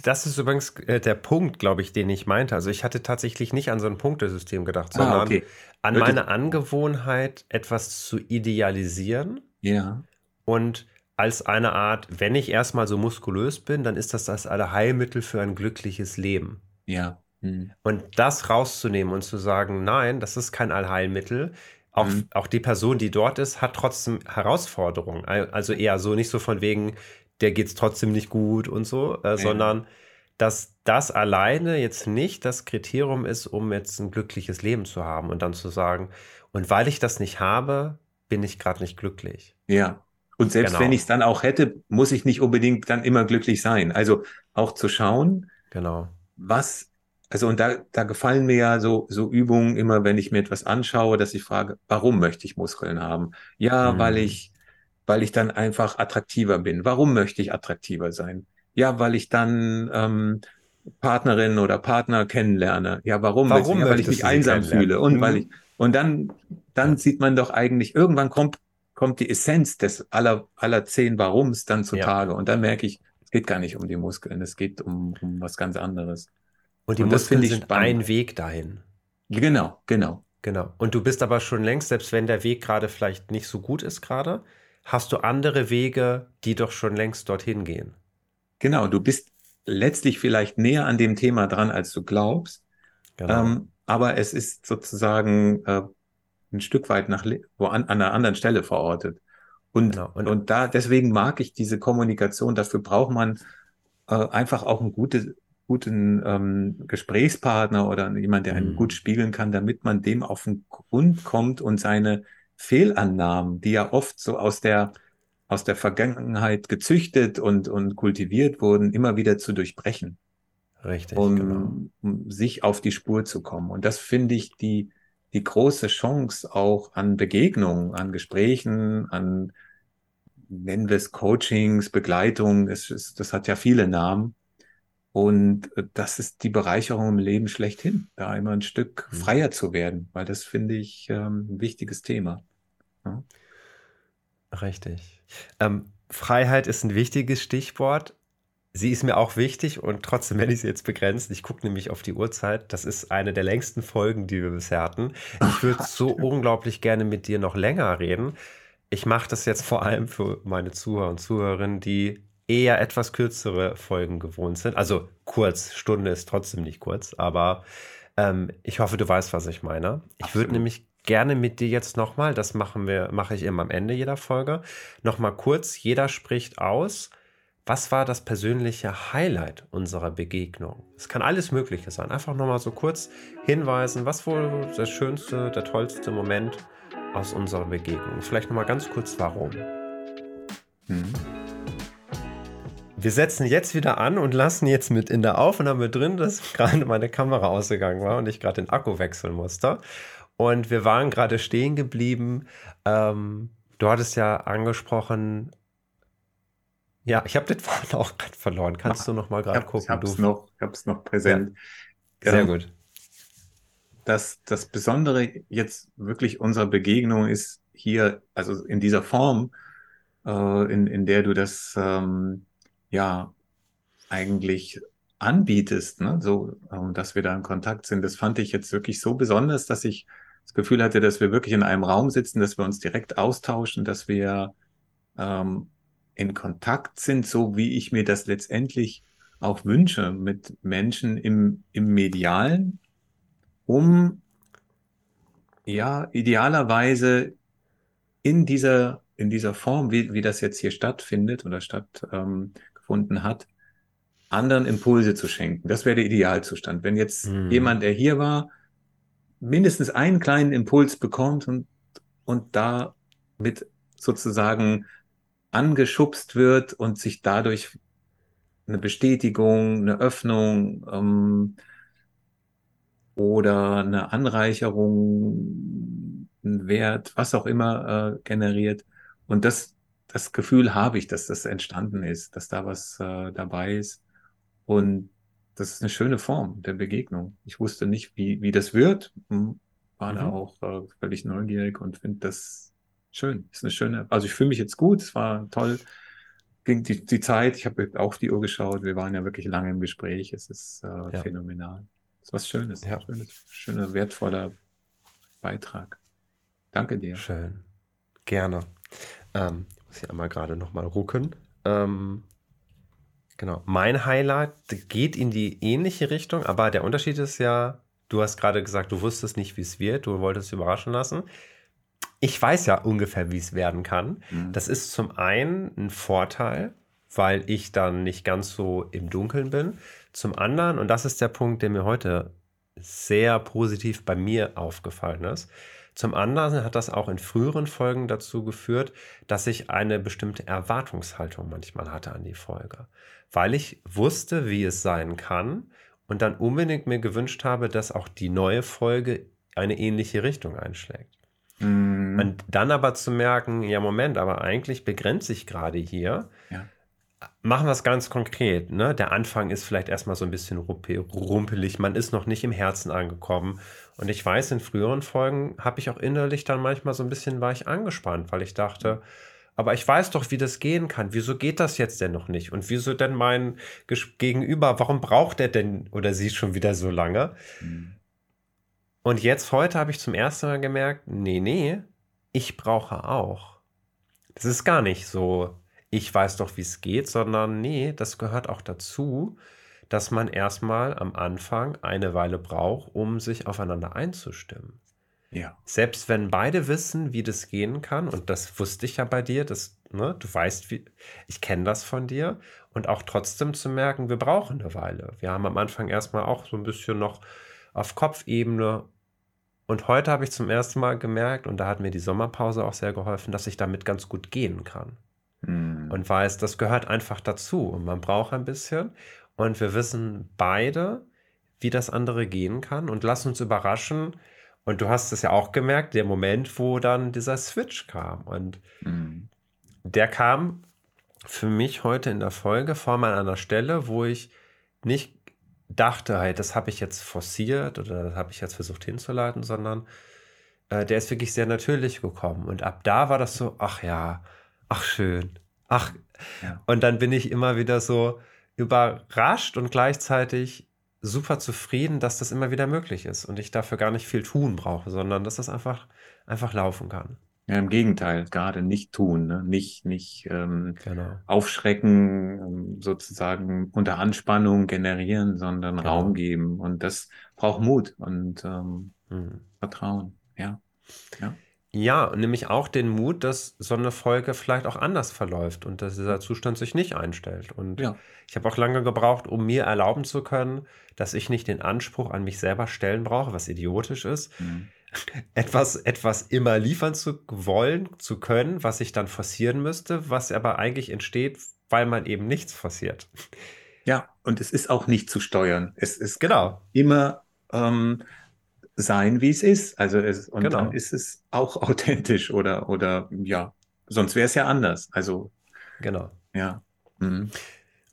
das ist übrigens äh, der Punkt, glaube ich, den ich meinte. Also ich hatte tatsächlich nicht an so ein Punktesystem gedacht, ah, sondern ah, okay. an meine Angewohnheit, etwas zu idealisieren. Ja. Und als eine Art, wenn ich erstmal so muskulös bin, dann ist das das Allerheilmittel für ein glückliches Leben. Ja. Hm. Und das rauszunehmen und zu sagen, nein, das ist kein Allheilmittel. Auch, hm. auch die Person, die dort ist, hat trotzdem Herausforderungen. Also eher so nicht so von wegen, der geht es trotzdem nicht gut und so, äh, ja. sondern dass das alleine jetzt nicht das Kriterium ist, um jetzt ein glückliches Leben zu haben und dann zu sagen, und weil ich das nicht habe, bin ich gerade nicht glücklich. Ja. Und selbst genau. wenn ich es dann auch hätte, muss ich nicht unbedingt dann immer glücklich sein. Also auch zu schauen, genau. was, also und da, da gefallen mir ja so, so Übungen immer, wenn ich mir etwas anschaue, dass ich frage, warum möchte ich Muskeln haben? Ja, mhm. weil ich weil ich dann einfach attraktiver bin. Warum möchte ich attraktiver sein? Ja, weil ich dann ähm, Partnerin oder Partner kennenlerne. Ja, warum? warum ja, weil ich mich einsam fühle und mhm. weil ich und dann dann sieht man doch eigentlich irgendwann kommt kommt die Essenz des aller aller zehn Warums dann zutage ja. und dann merke ich, es geht gar nicht um die Muskeln, es geht um, um was ganz anderes. Und die und Muskeln sind spannend. ein Weg dahin. Genau, genau. Genau. Und du bist aber schon längst, selbst wenn der Weg gerade vielleicht nicht so gut ist gerade, hast du andere Wege, die doch schon längst dorthin gehen. Genau, du bist letztlich vielleicht näher an dem Thema dran, als du glaubst. Genau. Ähm, aber es ist sozusagen äh, ein Stück weit nach wo an, an einer anderen Stelle verortet. Und, genau. und, und, da, deswegen mag ich diese Kommunikation. Dafür braucht man äh, einfach auch einen gute, guten ähm, Gesprächspartner oder jemand, der einen mhm. gut spiegeln kann, damit man dem auf den Grund kommt und seine Fehlannahmen, die ja oft so aus der, aus der Vergangenheit gezüchtet und, und kultiviert wurden, immer wieder zu durchbrechen. Richtig, um, genau. um sich auf die Spur zu kommen. Und das finde ich die, die große Chance auch an Begegnungen, an Gesprächen, an, nennen wir es Coachings, Begleitung, es ist, das hat ja viele Namen. Und äh, das ist die Bereicherung im Leben schlechthin, da immer ein Stück mhm. freier zu werden, weil das finde ich ähm, ein wichtiges Thema. Ja. Richtig. Ähm, Freiheit ist ein wichtiges Stichwort. Sie ist mir auch wichtig und trotzdem werde ich sie jetzt begrenzen. Ich gucke nämlich auf die Uhrzeit. Das ist eine der längsten Folgen, die wir bisher hatten. Ich würde so unglaublich gerne mit dir noch länger reden. Ich mache das jetzt vor allem für meine Zuhörer und Zuhörerinnen, die eher etwas kürzere Folgen gewohnt sind. Also kurz, Stunde ist trotzdem nicht kurz, aber ähm, ich hoffe, du weißt, was ich meine. Ich würde nämlich gerne mit dir jetzt nochmal, das machen wir, mache ich immer am Ende jeder Folge, nochmal kurz, jeder spricht aus, was war das persönliche Highlight unserer Begegnung? Es kann alles Mögliche sein. Einfach nochmal so kurz hinweisen, was wohl der schönste, der tollste Moment aus unserer Begegnung? Vielleicht nochmal ganz kurz, warum? Mhm. Wir setzen jetzt wieder an und lassen jetzt mit in der Aufnahme drin, dass gerade meine Kamera ausgegangen war und ich gerade den Akku wechseln musste. Und wir waren gerade stehen geblieben. Ähm, du hattest ja angesprochen, ja, ich habe den Faden auch gerade verloren. Kannst du noch mal gerade gucken? Ich habe es noch, noch präsent. Ja, sehr ähm, gut. Das, das Besondere jetzt wirklich unserer Begegnung ist hier, also in dieser Form, äh, in, in der du das ähm, ja eigentlich anbietest, ne? so, ähm, dass wir da in Kontakt sind. Das fand ich jetzt wirklich so besonders, dass ich das Gefühl hatte, dass wir wirklich in einem Raum sitzen, dass wir uns direkt austauschen, dass wir ähm, in Kontakt sind, so wie ich mir das letztendlich auch wünsche, mit Menschen im, im Medialen, um ja idealerweise in dieser, in dieser Form, wie, wie das jetzt hier stattfindet oder stattgefunden ähm, hat, anderen Impulse zu schenken. Das wäre der Idealzustand. Wenn jetzt mhm. jemand, der hier war, mindestens einen kleinen Impuls bekommt und, und da mit sozusagen angeschubst wird und sich dadurch eine Bestätigung, eine Öffnung ähm, oder eine Anreicherung, ein Wert, was auch immer äh, generiert. Und das, das Gefühl habe ich, dass das entstanden ist, dass da was äh, dabei ist. Und das ist eine schöne Form der Begegnung. Ich wusste nicht, wie, wie das wird, hm, war mhm. da auch äh, völlig neugierig und finde das schön. Ist eine schöne, also ich fühle mich jetzt gut, es war toll. Ging die, die Zeit, ich habe auf die Uhr geschaut, wir waren ja wirklich lange im Gespräch, es ist äh, ja. phänomenal. Es ist was Schönes, ja. schönes, schöner, wertvoller Beitrag. Danke dir. Schön. Gerne. Ähm, ich muss hier einmal gerade nochmal rucken. Ähm, genau. Mein Highlight geht in die ähnliche Richtung, aber der Unterschied ist ja, du hast gerade gesagt, du wusstest nicht, wie es wird, du wolltest überraschen lassen ich weiß ja ungefähr, wie es werden kann. Mhm. Das ist zum einen ein Vorteil, weil ich dann nicht ganz so im Dunkeln bin. Zum anderen, und das ist der Punkt, der mir heute sehr positiv bei mir aufgefallen ist, zum anderen hat das auch in früheren Folgen dazu geführt, dass ich eine bestimmte Erwartungshaltung manchmal hatte an die Folge, weil ich wusste, wie es sein kann und dann unbedingt mir gewünscht habe, dass auch die neue Folge eine ähnliche Richtung einschlägt. Mhm. Und dann aber zu merken, ja, Moment, aber eigentlich begrenze ich gerade hier. Ja. Machen wir es ganz konkret. Ne? Der Anfang ist vielleicht erstmal so ein bisschen rumpelig. Man ist noch nicht im Herzen angekommen. Und ich weiß, in früheren Folgen habe ich auch innerlich dann manchmal so ein bisschen war ich angespannt, weil ich dachte, aber ich weiß doch, wie das gehen kann. Wieso geht das jetzt denn noch nicht? Und wieso denn mein Gegenüber, warum braucht er denn oder sie schon wieder so lange? Mhm. Und jetzt heute habe ich zum ersten Mal gemerkt, nee, nee, ich brauche auch. Das ist gar nicht so, ich weiß doch, wie es geht, sondern nee, das gehört auch dazu, dass man erstmal am Anfang eine Weile braucht, um sich aufeinander einzustimmen. Ja. Selbst wenn beide wissen, wie das gehen kann, und das wusste ich ja bei dir, das, ne, du weißt, wie, ich kenne das von dir, und auch trotzdem zu merken, wir brauchen eine Weile. Wir haben am Anfang erstmal auch so ein bisschen noch auf Kopfebene und heute habe ich zum ersten Mal gemerkt, und da hat mir die Sommerpause auch sehr geholfen, dass ich damit ganz gut gehen kann. Mhm. Und weiß, das gehört einfach dazu. Und man braucht ein bisschen. Und wir wissen beide, wie das andere gehen kann. Und lass uns überraschen. Und du hast es ja auch gemerkt, der Moment, wo dann dieser Switch kam. Und mhm. der kam für mich heute in der Folge vor an einer Stelle, wo ich nicht dachte, hey, das habe ich jetzt forciert oder das habe ich jetzt versucht hinzuleiten, sondern äh, der ist wirklich sehr natürlich gekommen. Und ab da war das so, ach ja, ach schön, ach. Ja. Und dann bin ich immer wieder so überrascht und gleichzeitig super zufrieden, dass das immer wieder möglich ist und ich dafür gar nicht viel tun brauche, sondern dass das einfach, einfach laufen kann. Ja, im Gegenteil, gerade nicht tun, ne? nicht, nicht ähm, genau. aufschrecken, ähm, sozusagen unter Anspannung generieren, sondern genau. Raum geben. Und das braucht Mut und ähm, mhm. Vertrauen. Ja. ja. Ja, nämlich auch den Mut, dass so eine Folge vielleicht auch anders verläuft und dass dieser Zustand sich nicht einstellt. Und ja. ich habe auch lange gebraucht, um mir erlauben zu können, dass ich nicht den Anspruch an mich selber stellen brauche, was idiotisch ist. Mhm etwas, etwas immer liefern zu wollen, zu können, was ich dann forcieren müsste, was aber eigentlich entsteht, weil man eben nichts forciert. Ja, und es ist auch nicht zu steuern. Es ist genau. immer ähm, sein, wie es ist. Also es, und genau. dann ist es auch authentisch oder, oder ja, sonst wäre es ja anders. Also genau. Ja. Mhm.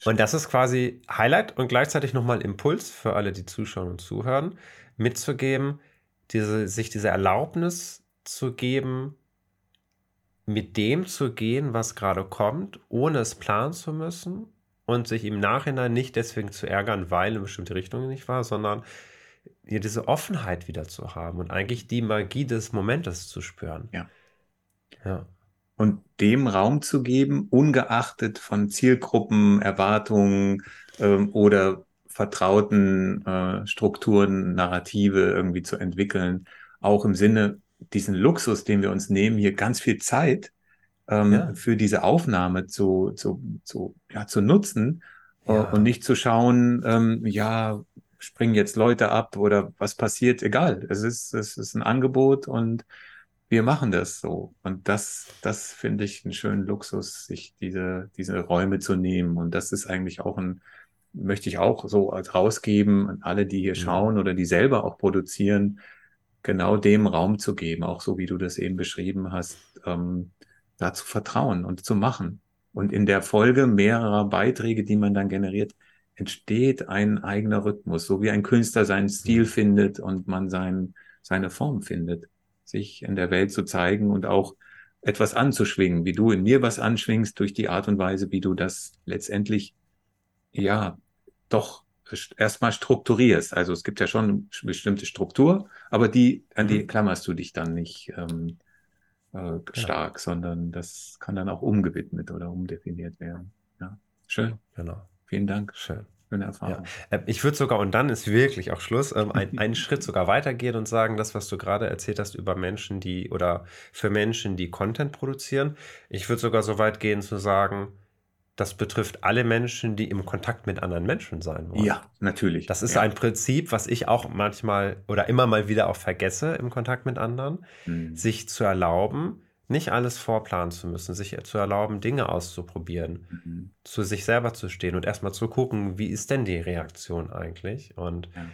Und das ist quasi Highlight und gleichzeitig nochmal Impuls für alle, die zuschauen und zuhören, mitzugeben, diese, sich diese Erlaubnis zu geben, mit dem zu gehen, was gerade kommt, ohne es planen zu müssen und sich im Nachhinein nicht deswegen zu ärgern, weil eine bestimmte Richtung nicht war, sondern hier diese Offenheit wieder zu haben und eigentlich die Magie des Momentes zu spüren. Ja. Ja. Und dem Raum zu geben, ungeachtet von Zielgruppen, Erwartungen ähm, oder vertrauten äh, Strukturen, Narrative irgendwie zu entwickeln, auch im Sinne diesen Luxus, den wir uns nehmen, hier ganz viel Zeit ähm, ja. für diese Aufnahme zu, zu, zu, ja, zu nutzen ja. und nicht zu schauen, ähm, ja, springen jetzt Leute ab oder was passiert, egal. Es ist, es ist ein Angebot und wir machen das so. Und das, das finde ich einen schönen Luxus, sich diese, diese Räume zu nehmen. Und das ist eigentlich auch ein, möchte ich auch so als rausgeben an alle, die hier ja. schauen oder die selber auch produzieren, genau dem Raum zu geben, auch so wie du das eben beschrieben hast, ähm, da zu vertrauen und zu machen. Und in der Folge mehrerer Beiträge, die man dann generiert, entsteht ein eigener Rhythmus, so wie ein Künstler seinen Stil findet und man sein, seine Form findet, sich in der Welt zu zeigen und auch etwas anzuschwingen, wie du in mir was anschwingst durch die Art und Weise, wie du das letztendlich, ja, doch erstmal strukturierst. Also es gibt ja schon eine bestimmte Struktur, aber die, an die mhm. klammerst du dich dann nicht ähm, äh, stark, genau. sondern das kann dann auch umgewidmet oder umdefiniert werden. Ja, schön. Genau. Vielen Dank. Schön. Schöne Erfahrung. Ja. Äh, ich würde sogar, und dann ist wirklich auch Schluss, ähm, ein, einen Schritt sogar weitergehen und sagen, das, was du gerade erzählt hast über Menschen, die oder für Menschen, die Content produzieren. Ich würde sogar so weit gehen zu sagen, das betrifft alle Menschen, die im Kontakt mit anderen Menschen sein wollen. Ja, natürlich. Das ist ja. ein Prinzip, was ich auch manchmal oder immer mal wieder auch vergesse im Kontakt mit anderen, mhm. sich zu erlauben, nicht alles vorplanen zu müssen, sich zu erlauben, Dinge auszuprobieren, mhm. zu sich selber zu stehen und erstmal zu gucken, wie ist denn die Reaktion eigentlich und ja.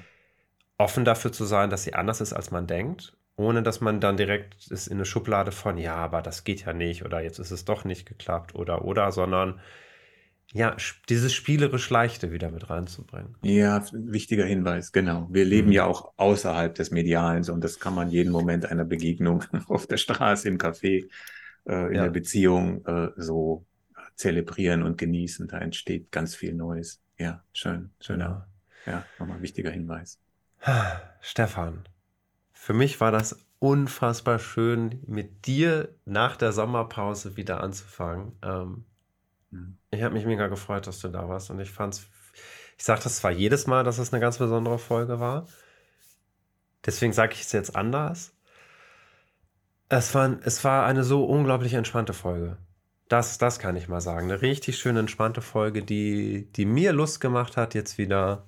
offen dafür zu sein, dass sie anders ist, als man denkt, ohne dass man dann direkt ist in eine Schublade von, ja, aber das geht ja nicht oder jetzt ist es doch nicht geklappt oder oder, sondern ja, dieses spielerisch Leichte wieder mit reinzubringen. Ja, wichtiger Hinweis, genau. Wir leben mhm. ja auch außerhalb des Medialen und das kann man jeden Moment einer Begegnung auf der Straße, im Café, äh, in ja. der Beziehung äh, so zelebrieren und genießen. Da entsteht ganz viel Neues. Ja, schön, schöner. Ja, ja nochmal wichtiger Hinweis. Stefan, für mich war das unfassbar schön, mit dir nach der Sommerpause wieder anzufangen. Ähm, ich habe mich mega gefreut, dass du da warst und ich fand's, ich sage das zwar jedes Mal, dass es eine ganz besondere Folge war. Deswegen sage ich es jetzt anders. Es war, es war eine so unglaublich entspannte Folge. Das, das kann ich mal sagen. Eine richtig schöne, entspannte Folge, die, die mir Lust gemacht hat, jetzt wieder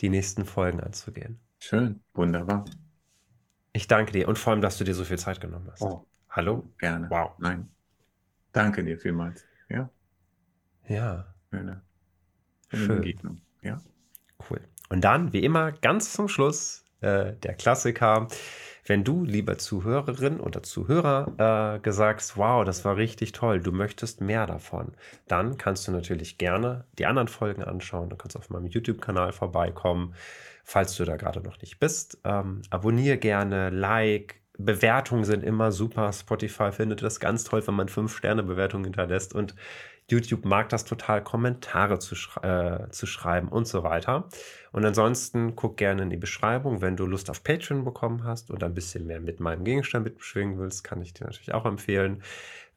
die nächsten Folgen anzugehen. Schön, wunderbar. Ich danke dir und vor allem, dass du dir so viel Zeit genommen hast. Oh, Hallo? Gerne. Wow. Nein. Danke dir vielmals. Ja. Ja. Schöne, schöne Begegnung. Ja. Cool. Und dann, wie immer, ganz zum Schluss äh, der Klassiker. Wenn du, lieber Zuhörerin oder Zuhörer, äh, gesagt wow, das war richtig toll, du möchtest mehr davon, dann kannst du natürlich gerne die anderen Folgen anschauen. Du kannst auf meinem YouTube-Kanal vorbeikommen, falls du da gerade noch nicht bist. Ähm, abonniere gerne, like, Bewertungen sind immer super. Spotify findet das ganz toll, wenn man fünf Sterne Bewertungen hinterlässt und YouTube mag das total, Kommentare zu, äh, zu schreiben und so weiter. Und ansonsten guck gerne in die Beschreibung. Wenn du Lust auf Patreon bekommen hast und ein bisschen mehr mit meinem Gegenstand mitbeschwingen willst, kann ich dir natürlich auch empfehlen.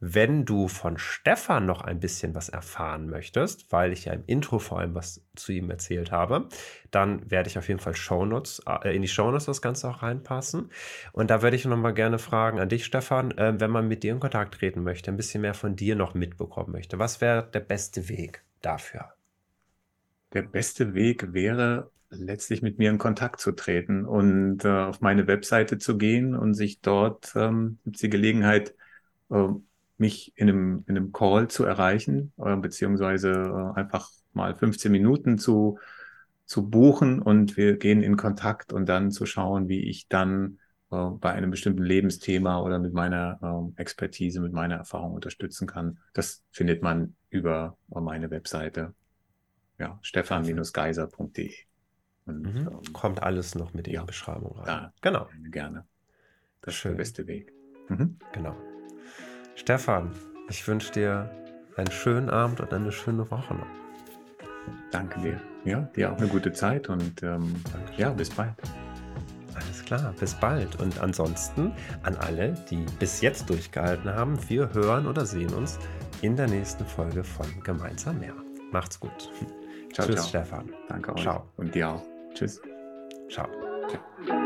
Wenn du von Stefan noch ein bisschen was erfahren möchtest, weil ich ja im Intro vor allem was zu ihm erzählt habe, dann werde ich auf jeden Fall Shownotes, äh, in die Shownotes das Ganze auch reinpassen. Und da würde ich nochmal gerne fragen an dich, Stefan, äh, wenn man mit dir in Kontakt treten möchte, ein bisschen mehr von dir noch mitbekommen möchte. Was wäre der beste Weg dafür? Der beste Weg wäre letztlich mit mir in Kontakt zu treten und äh, auf meine Webseite zu gehen und sich dort ähm, gibt die Gelegenheit, äh, mich in einem, in einem Call zu erreichen, äh, beziehungsweise äh, einfach mal 15 Minuten zu, zu buchen und wir gehen in Kontakt und dann zu schauen, wie ich dann äh, bei einem bestimmten Lebensthema oder mit meiner äh, Expertise, mit meiner Erfahrung unterstützen kann. Das findet man über meine Webseite. Ja, stefan-geiser.de. Mhm. Ähm, Kommt alles noch mit in ja, die Beschreibung rein. Ja, genau. Gerne. Das Schön. ist der beste Weg. Mhm. Genau. Stefan, ich wünsche dir einen schönen Abend und eine schöne Woche noch. Danke dir. Ja, dir auch eine gute Zeit und ähm, ja, bis bald. Alles klar, bis bald. Und ansonsten an alle, die bis jetzt durchgehalten haben, wir hören oder sehen uns in der nächsten Folge von Gemeinsam mehr. Macht's gut. Ciao, Tschüss, ciao. Stefan. Danke euch. Ciao. Und dir auch. Tschüss. Ciao. ciao.